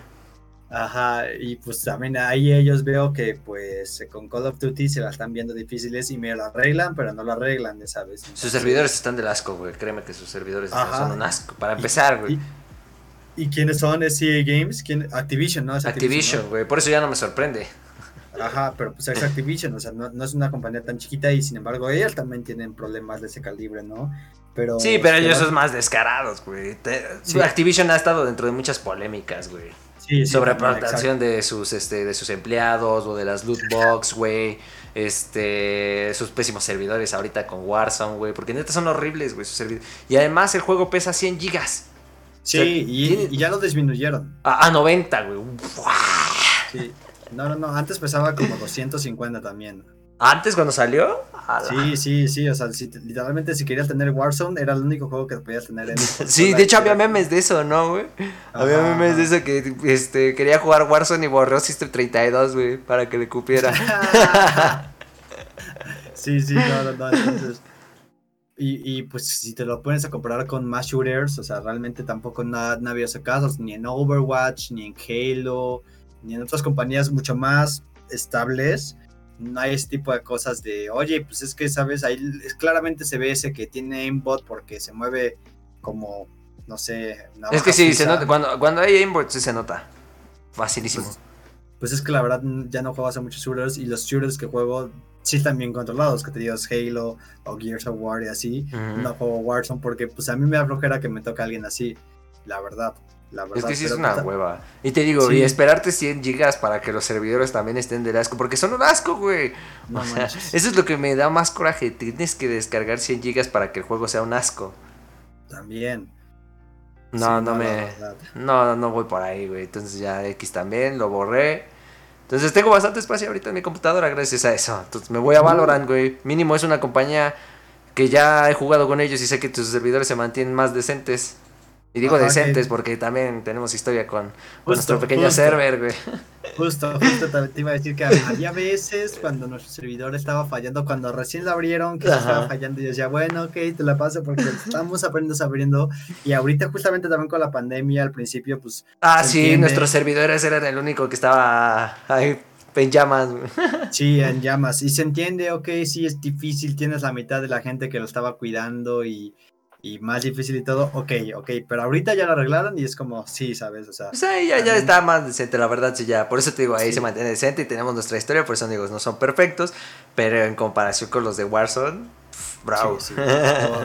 Ajá, y pues también ahí ellos veo que pues con Call of Duty se la están viendo difíciles y me lo arreglan, pero no lo arreglan, ya sabes. Sus servidores están del asco, güey. Créeme que sus servidores Ajá. son un asco. Para empezar, güey. ¿Y, ¿Y quiénes son? ¿Es EA Games? ¿Quién? Activision, ¿no? Es Activision, güey. Por eso ya no me sorprende. Ajá, pero pues es Activision, o sea, no, no, es una compañía tan chiquita y sin embargo ellos también tienen problemas de ese calibre, ¿no? Pero, sí, pero ellos pero- son más descarados, güey. Sí. Activision ha estado dentro de muchas polémicas, güey. Sí, sí, sobre también, explotación de sus este de sus empleados o de las loot box, güey. Este, sus pésimos servidores ahorita con Warzone, güey, porque neta son horribles, güey, sus servidores. Y además el juego pesa 100 gigas. Sí, O sea, y, tiene- y ya lo disminuyeron. A, a 90, güey. Sí. No, no, no, antes pesaba como 250 también. Antes cuando salió, Sí, sí, sí, o sea, si te- literalmente si querías tener Warzone era el único juego que podías tener en Sí, de hecho había memes de eso, ¿no, güey? Había memes de eso que este, quería jugar Warzone y borró System 32, güey, para que le cupiera. sí, sí, no, no, no, entonces... Y, y pues si te lo pones a comparar con más shooters, o sea, realmente tampoco nada, no había casos, ni en Overwatch, ni en Halo, ni en otras compañías mucho más estables, no hay ese tipo de cosas de, oye, pues es que, ¿sabes? Ahí es- claramente se ve ese que tiene aimbot porque se mueve como, no sé, una es que sí, se nota, cuando, cuando hay aimbot sí se nota. Facilísimo. Pues, pues es que la verdad ya no juego hace muchos shooters y los shooters que juego sí están bien controlados, que te digo Halo o Gears of War y así. No juego Warzone porque pues a mí me da flojera que me toque alguien así, la verdad. La verdad Es que sí es una pues, hueva. Y te digo, Sí. y esperarte 100 gigas para que los servidores también estén del asco, porque son un asco, güey. No o sea, manches. eso es lo que me da más coraje. Tienes que descargar 100 gigas para que el juego sea un asco. También. No, Sí, no me. No, no voy por ahí, güey. Entonces ya X también, lo borré. Entonces tengo bastante espacio ahorita en mi computadora gracias a eso. Entonces me voy a Valorant, güey. Mínimo es una compañía que ya he jugado con ellos y sé que tus servidores se mantienen más decentes. Y digo Ajá, decentes que- porque también tenemos historia con, nuestro pequeño justo. server, güey. Justo, justo te, iba a decir que había veces cuando nuestro servidor estaba fallando, cuando recién lo abrieron, que se Ajá. estaba fallando, y yo decía, bueno, ok, te la paso porque estamos apenas abriendo. Y ahorita, justamente también con la pandemia, al principio, pues Ah, sí, entiende. nuestros servidores eran el único que estaba ahí en llamas. Sí, en llamas. Y se entiende, ok, sí es difícil, tienes la mitad de la gente que lo estaba cuidando y, y más difícil y todo, ok, ok, pero ahorita ya lo arreglaron y es como, sí, ¿sabes? O sea, Pues ahí ya, ya está más decente, la verdad, sí, ya. Por eso te digo, ahí Sí. se mantiene decente y tenemos nuestra historia, por eso digo, no son perfectos, pero en comparación con los de Warzone, pff, bravo. sí, sí.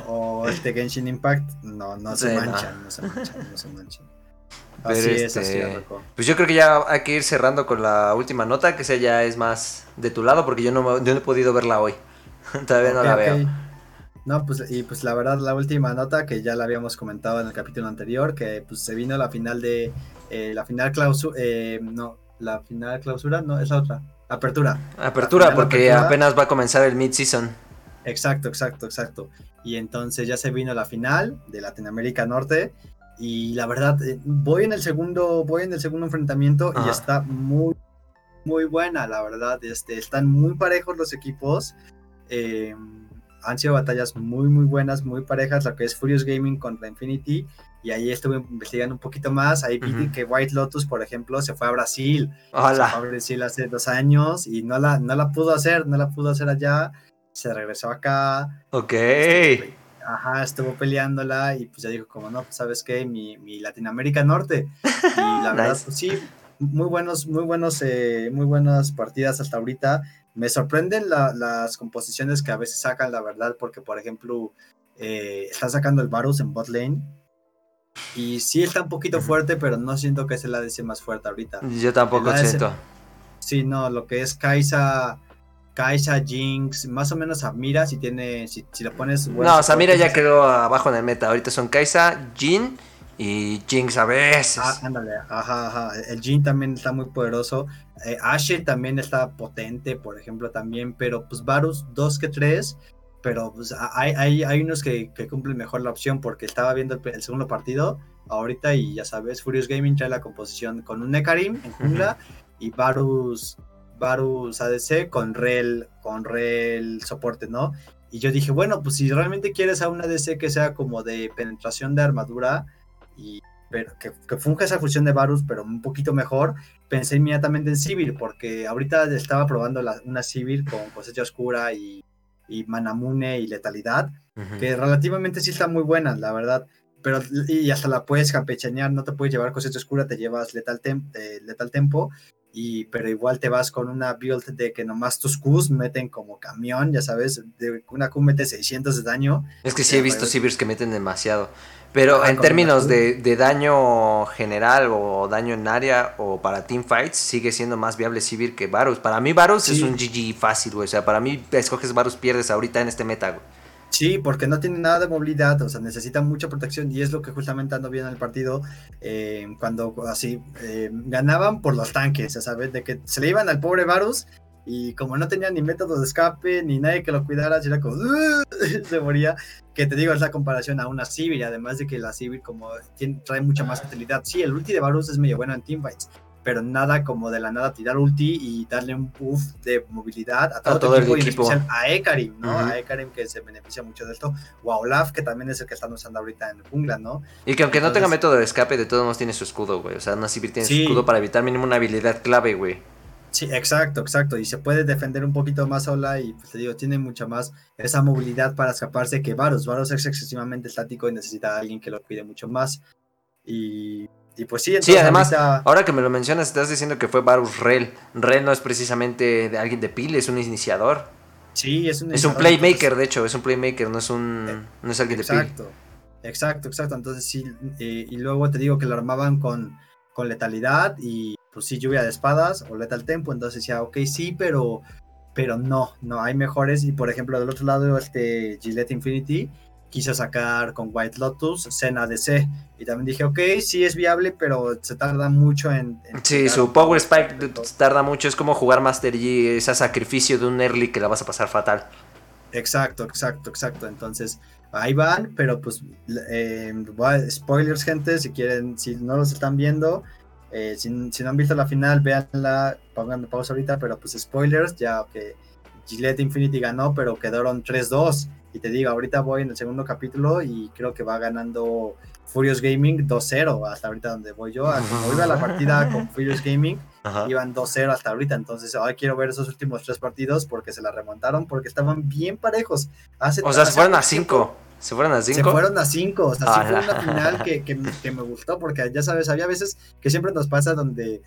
O, o este Genshin Impact, no, no se Sí, no. manchan, no. se manchan, no se manchan. Pero Así es, así este, es, loco. Pues yo creo que ya hay que ir cerrando con la última nota, que esa ya es más de tu lado, porque yo no, yo no he podido verla hoy. Todavía no Ok, la veo. No, pues, y pues la verdad, la última nota que ya la habíamos comentado en el capítulo anterior, que pues se vino la final de, eh, la final clausura, no, la final clausura, no, es la otra, apertura. Apertura, final, porque apertura. apenas va a comenzar el mid-season. Exacto, exacto, exacto. Y entonces ya se vino la final de Latinoamérica Norte y la verdad eh, voy en el segundo, voy en el segundo enfrentamiento Ajá. y está muy, muy buena, la verdad. Este, están muy parejos los equipos. eh, han sido batallas muy, muy buenas, muy parejas, lo que es Furious Gaming contra Infinity. Y ahí estuve investigando un poquito más. Ahí vi Ujú. que White Lotus, por ejemplo, se fue a Brasil. Se fue a Hola. Brasil hace dos años y no la, no la pudo hacer, no la pudo hacer allá. Se regresó acá. Ok. Estuvo- Ajá, estuvo peleándola y pues ya dijo como no, pues sabes qué, mi, mi Latinoamérica Norte. Y la verdad, Nice. pues sí, muy buenos, muy buenos, eh, muy buenas partidas hasta ahorita. Me sorprenden la- las composiciones que a veces sacan, la verdad, porque por ejemplo, eh, está sacando el Varus en bot lane. Y sí está un poquito fuerte, pero no siento que es el ADC más fuerte ahorita. Yo tampoco siento. Sí, no, lo que es Kaisa, Kaisa, Jinx, más o menos Samira, si tiene, si, si lo pones... No, Samira ya quedó abajo en el meta. Ahorita son Kaisa, Jin Y Jinx a veces. Ah, ándale, ajá, ajá. El Jin también está muy poderoso. Eh, Ashe también está potente, por ejemplo, también. Pero pues Varus, dos que tres. Pero pues hay, hay, hay unos que, que, cumplen mejor la opción porque estaba viendo el, segundo partido ahorita y ya sabes, Furious Gaming trae la composición con un Nekarim en jungla y Varus, Varus ADC con Rel, con Rel soporte, ¿no? Y yo dije, bueno, pues si realmente quieres a una ADC que sea como de penetración de armadura, y pero que, que funja esa fusión de Varus, pero un poquito mejor, pensé inmediatamente en Sivir, porque ahorita estaba probando la, una Sivir con cosecha oscura y, y Manamune y letalidad, que relativamente sí están muy buenas, la verdad. Pero, y hasta la puedes campechanear, no te puedes llevar cosecha oscura, te llevas letal, eh, letal tempo, y, pero igual te vas con una build de que nomás tus Qs meten como camión, ya sabes, de una Q mete 600 de daño. Es que sí he visto Sivirs que meten demasiado. Pero en términos de, de, daño general o daño en área o para teamfights, sigue siendo más viable Sivir que Varus. Para mí Varus es un GG fácil, güey. O sea, para mí escoges Varus, pierdes ahorita en este meta, güey. Sí, porque no tiene nada de movilidad, o sea, necesita mucha protección y es lo que justamente ando viendo en el partido eh, cuando así eh, ganaban por los tanques, ya sabes, de que se le iban al pobre Varus y como no tenía ni método de escape ni nadie que lo cuidara, era como se moría. Que te digo, es la comparación a una Civil, además de que la Civil como tiene, trae mucha más utilidad. Sí, el ulti de Varus es medio bueno en teamfights, pero nada como de la nada tirar ulti y darle un buff de movilidad a todo, el equipo, y en especial a Ekarim, ¿no? A Ekarim que se beneficia mucho de esto, o a Olaf que también es el que están usando ahorita en jungla, ¿no? Y que aunque no tenga método de escape, de todos modos tiene su escudo, güey. O sea, una Civil tiene su escudo para evitar mínimo una habilidad clave, güey. Sí, exacto, exacto. Y se puede defender un poquito más sola y pues te digo, tiene mucha más esa movilidad para escaparse que Varus. Varus es excesivamente estático y necesita a alguien que lo cuide mucho más. Y, y pues sí, entonces, Sí, además, ahora que me lo mencionas, estás diciendo que fue Varus Rel. Rel no es precisamente de alguien de pile, es un iniciador. Sí, es un Es un playmaker, de hecho, es un playmaker, no es un eh, no es alguien exacto, de pile. Exacto, exacto. Entonces sí, eh, y luego te digo que lo armaban con, con letalidad y pues sí, lluvia de espadas o letal tempo, entonces decía, ok, sí, pero, pero no, no, hay mejores. Y por ejemplo, del otro lado, este Gillette Infinity quiso sacar con White Lotus Cena DC. Y también dije, ok, sí es viable, pero se tarda mucho en. sí, su Power Spike tarda mucho. Es como jugar Master Yi, ese sacrificio de un early que la vas a pasar fatal. Exacto, exacto, exacto. Entonces, ahí van, pero pues, eh, spoilers, gente, si quieren, si no los están viendo, eh, si, no han visto la final, véanla, pongan pausa ahorita, pero pues spoilers, ya que Gillette Infinity ganó, pero quedaron 3-2. Y te digo, ahorita voy en el segundo capítulo y creo que va ganando Furious Gaming 2-0 hasta ahorita donde voy yo. Cuando iba a la partida con Furious Gaming, iban 2-0 hasta ahorita. Entonces, ahora quiero ver esos últimos tres partidos porque se la remontaron, porque estaban bien parejos. Hace, o sea, se fueron a 5. ¿Se fueron a 5? Se fueron a 5. O sea, sí fue una final que, que, me gustó, porque ya sabes, había veces que siempre nos pasa donde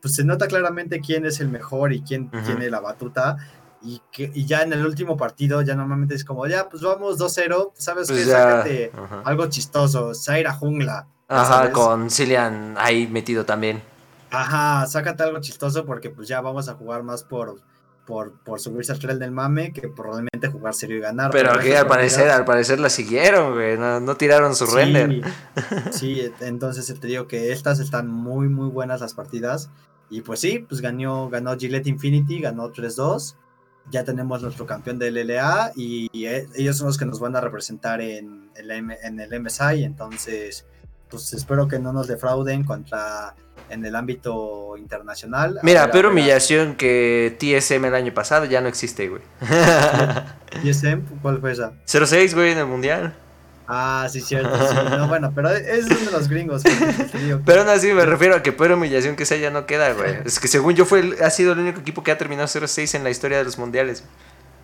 pues se nota claramente quién es el mejor y quién tiene la batuta. Y, que, y ya en el último partido, ya normalmente es como, ya, pues vamos 2-0, ¿sabes pues qué? Sácate algo chistoso, Zaira Jungla. Ajá, con Cillian ahí metido también. Ajá, sácate algo chistoso porque pues ya vamos a jugar más por, por, subirse al tren del mame que probablemente jugar serio y ganar. Pero aquí al parecer, al parecer la siguieron, güey, no, tiraron su render. Sí, entonces te digo que estas están muy, muy buenas las partidas. Y pues sí, pues ganó, ganó Gillette Infinity, ganó 3-2. Ya tenemos nuestro campeón del LLA y eh, ellos son los que nos van a representar en el, en el MSI. Entonces, pues espero que no nos defrauden contra en el ámbito internacional. Mira, pero humillación que TSM el año pasado ya no existe, güey. ¿TSM? ¿Cuál fue esa? 06, güey, en el mundial. Ah, sí, cierto. Sí. No, bueno, pero es de los gringos. pero aún así me refiero a que pero humillación que sea ya no queda, güey. Es que según yo fue ha sido el único equipo que ha terminado 0-6 en la historia de los mundiales.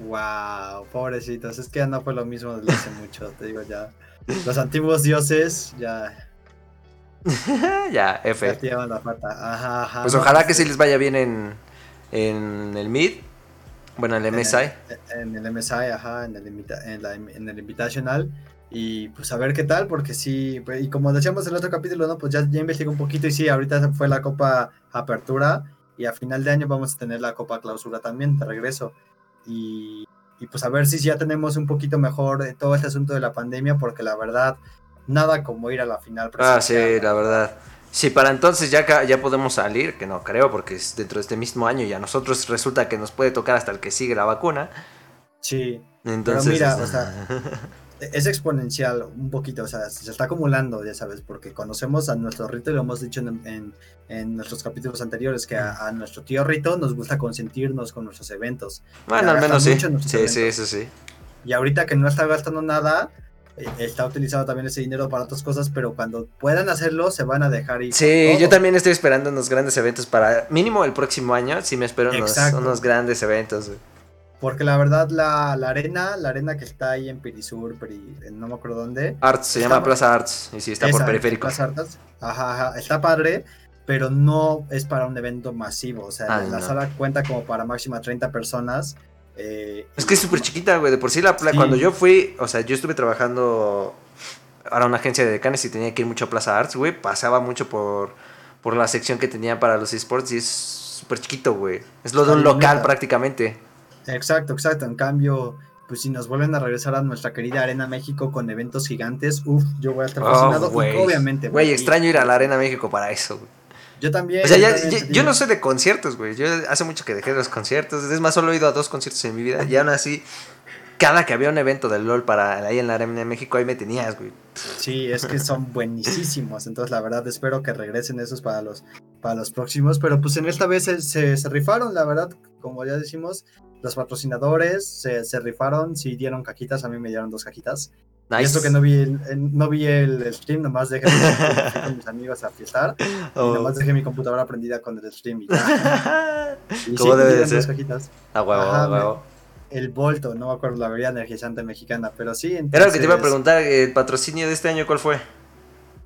Wow, pobrecitos. Es que ya no fue lo mismo desde hace mucho, te digo ya. Los antiguos dioses ya ya, F. Pues ojalá que sí les vaya bien en, en el MID. Bueno, en el MSI. En el, MSI, ajá, en el, en, el Invitational. Y pues a ver qué tal, porque sí, pues, y como decíamos en el otro capítulo, ¿no? Pues ya, ya investigué un poquito y sí, ahorita fue la Copa Apertura y a final de año vamos a tener la Copa Clausura también, de regreso. Y, y pues a ver si ya tenemos un poquito mejor todo este asunto de la pandemia, porque la verdad, nada como ir a la final. Ah, sí, la verdad. Si para entonces ya, ya podemos salir, que no creo, porque es dentro de este mismo año y a nosotros resulta que nos puede tocar hasta el que sigue la vacuna. Sí. Entonces, Pero mira, o sea, es exponencial un poquito, o sea, se está acumulando, ya sabes, porque conocemos a nuestro Rito y lo hemos dicho en, en, nuestros capítulos anteriores, que a, nuestro tío Rito nos gusta consentirnos con nuestros eventos. Bueno, al menos sí. Sí, sí, eso sí. Y ahorita que no está gastando nada, está utilizando también ese dinero para otras cosas, pero cuando puedan hacerlo se van a dejar ir. Sí, yo también estoy esperando unos grandes eventos para mínimo el próximo año, sí me espero unos, grandes eventos. Porque la verdad la, arena, la arena que está ahí en Pirisur, no me acuerdo dónde. Arts, se llama Plaza Arts, y sí, está por periférico. Plaza Arts, ajá, ajá, está padre, pero no es para un evento masivo, o sea, la sala cuenta como para máxima 30 personas eh, es que es súper chiquita, güey. De por sí, la, cuando yo fui, o sea, yo estuve trabajando para una agencia de decanes y tenía que ir mucho a Plaza Arts, güey. Pasaba mucho por, por la sección que tenía para los esports y es súper chiquito, güey. Es lo de un local prácticamente. Exacto, exacto. En cambio, pues si nos vuelven a regresar a nuestra querida Arena México con eventos gigantes, uff, yo voy a estar oh, fascinado. obviamente. Güey, extraño ir a la Arena México para eso, güey. Yo también. O sea, yo, no soy de conciertos, güey. Yo hace mucho que dejé los conciertos. Es más, solo he ido a dos conciertos en mi vida. Y aún así, cada que había un evento del LOL para ahí en la Arena de México, ahí me tenías, güey. Sí, es que son buenísimos. Entonces, la verdad, espero que regresen esos para los, para los próximos. Pero pues en esta vez se, se, rifaron, la verdad, como ya decimos. Los patrocinadores se, se rifaron, sí dieron cajitas, a mí me dieron dos cajitas. Y esto que no vi el, no vi el stream, nomás dejé con mis amigos a fiestar. Y oh. nomás dejé mi computadora prendida con el stream y ya. y ¿Cómo debe de ser? cajitas. A huevo, a huevo. el Volto, no me acuerdo la bebida energizante mexicana, pero sí. Entonces, Era lo que te iba a preguntar, ¿el patrocinio de este año cuál fue?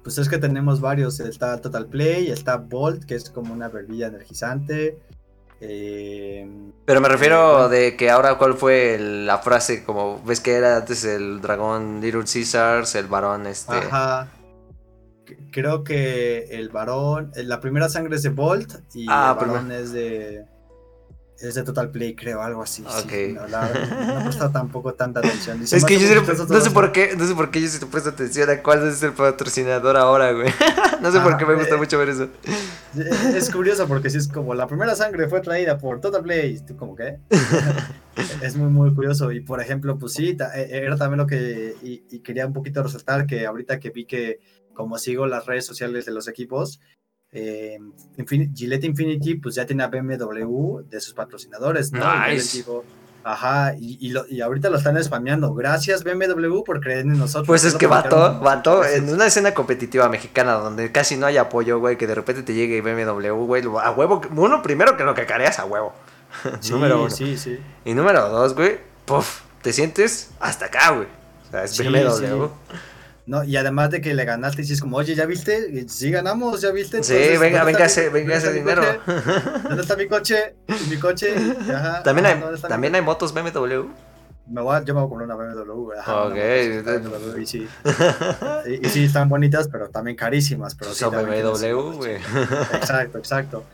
Pues es que tenemos varios, está Total Play, está Volt, que es como una bebida energizante, eh, Pero me refiero eh, de que ahora cuál fue la frase, como ves que era antes el dragón Little Caesars, el varón este... Ajá. Creo que el varón, la primera sangre es de Bolt y ah, el varón es de... Es de Total Play, creo, algo así. Okay. no, la, no he prestado tampoco tanta atención. es que yo no sé por qué, no sé por qué yo sí te presto atención a cuál es el patrocinador ahora, güey. no sé por qué me gusta mucho ver eso. Es curioso porque si es como la primera sangre fue traída por Total Play, ¿tú como qué? es muy, muy curioso. Y por ejemplo, pues sí, e, era también lo que, y quería un poquito resaltar que ahorita que vi que como sigo las redes sociales de los equipos, eh, Gillette Infinity pues ya tiene a BMW de sus patrocinadores, ¿no? ajá, y, y, ahorita lo están spameando. Gracias BMW por creer en nosotros. Pues es que vato, vato, en una escena competitiva mexicana donde casi no hay apoyo, güey, que de repente te llegue BMW, güey, a huevo, uno primero que lo que careas a huevo. número uno. Sí, sí. Y número dos, güey, puff, te sientes hasta acá, güey. O sea, es BMW. ¿No? Y además de que le ganaste, y es como, oye, ¿ya viste? Sí ganamos, ¿ya viste? sí, venga, venga ese, venga ese dinero. ¿Dónde está mi coche? Mi coche. Ajá, también hay, también hay motos BMW. Me voy yo me voy a comprar una BMW. Ajá, ok. y, sí. y, sí, están bonitas, pero también carísimas. Pero Son BMW, güey. Exacto, exacto.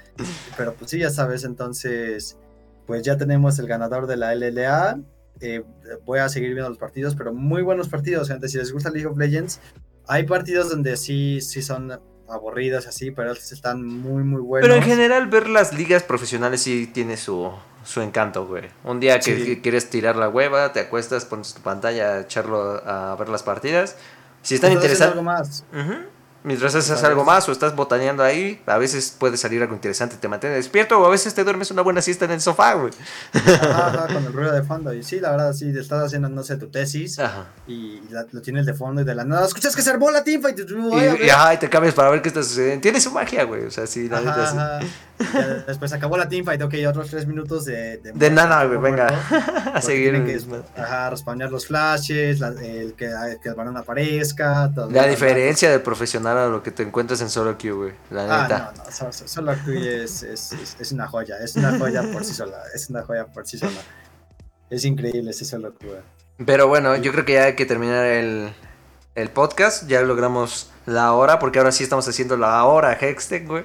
Pero pues sí, ya sabes, entonces, pues ya tenemos el ganador de la LLA. Eh, voy a seguir viendo los partidos, pero muy buenos partidos, gente. Si les gusta League of Legends, hay partidos donde sí, sí son aburridos así, pero están muy, muy buenos. Pero en general ver las ligas profesionales sí tiene su, su encanto, güey. Un día que, quieres tirar la hueva, te acuestas, pones tu pantalla, echarlo a ver las partidas. Si están interesados... algo más. Mientras haces algo más o estás botaneando ahí, a veces puede salir algo interesante, te mantiene despierto o a veces te duermes una buena siesta en el sofá, güey. Ajá, con el ruido de fondo. Y sí, la verdad, sí, estás haciendo, no sé, tu tesis y lo tienes de fondo y de la nada, escuchas que se armó la teamfight y, y, y, te cambias para ver qué está sucediendo. Tiene su magia, güey. O sea, sí, la verdad, sí. Después acabó la teamfight, ok, otros tres minutos de... De, nada, güey, venga. a seguir. Que, ajá, responder los flashes, el, que, que el balón aparezca. la diferencia de profesional a lo que te encuentras en solo queue, güey. La ah, neta. No, no, solo, queue es, es, es, una joya. Es una joya por sí sola. Es una joya por sí sola. Es increíble ese solo queue. Pero bueno, yo creo que ya hay que terminar el, el podcast. Ya logramos la hora, porque ahora sí estamos haciendo la hora Hextech, güey.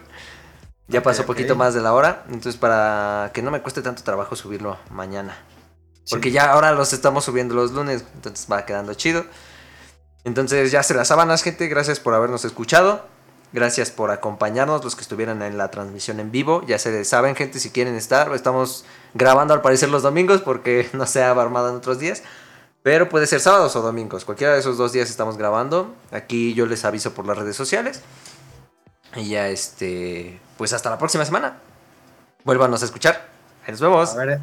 Ya pasó un poquito más de la hora, entonces para que no me cueste tanto trabajo subirlo mañana. Porque ya ahora los estamos subiendo los lunes, entonces va quedando chido. Entonces ya se las sábanas, gente. Gracias por habernos escuchado. Gracias por acompañarnos, los que estuvieran en la transmisión en vivo. Ya se saben, gente, si quieren estar. Estamos grabando al parecer los domingos porque no se ha armado en otros días. Pero puede ser sábados o domingos. Cualquiera de esos dos días estamos grabando. Aquí yo les aviso por las redes sociales. Y ya este. Pues hasta la próxima semana. Vuélvanos a escuchar. Ahí nos vemos. A ver,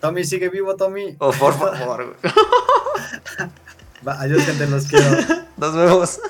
Tommy, sigue vivo, Tommy. Oh, por favor. Adiós, gente, los quiero. Nos vemos.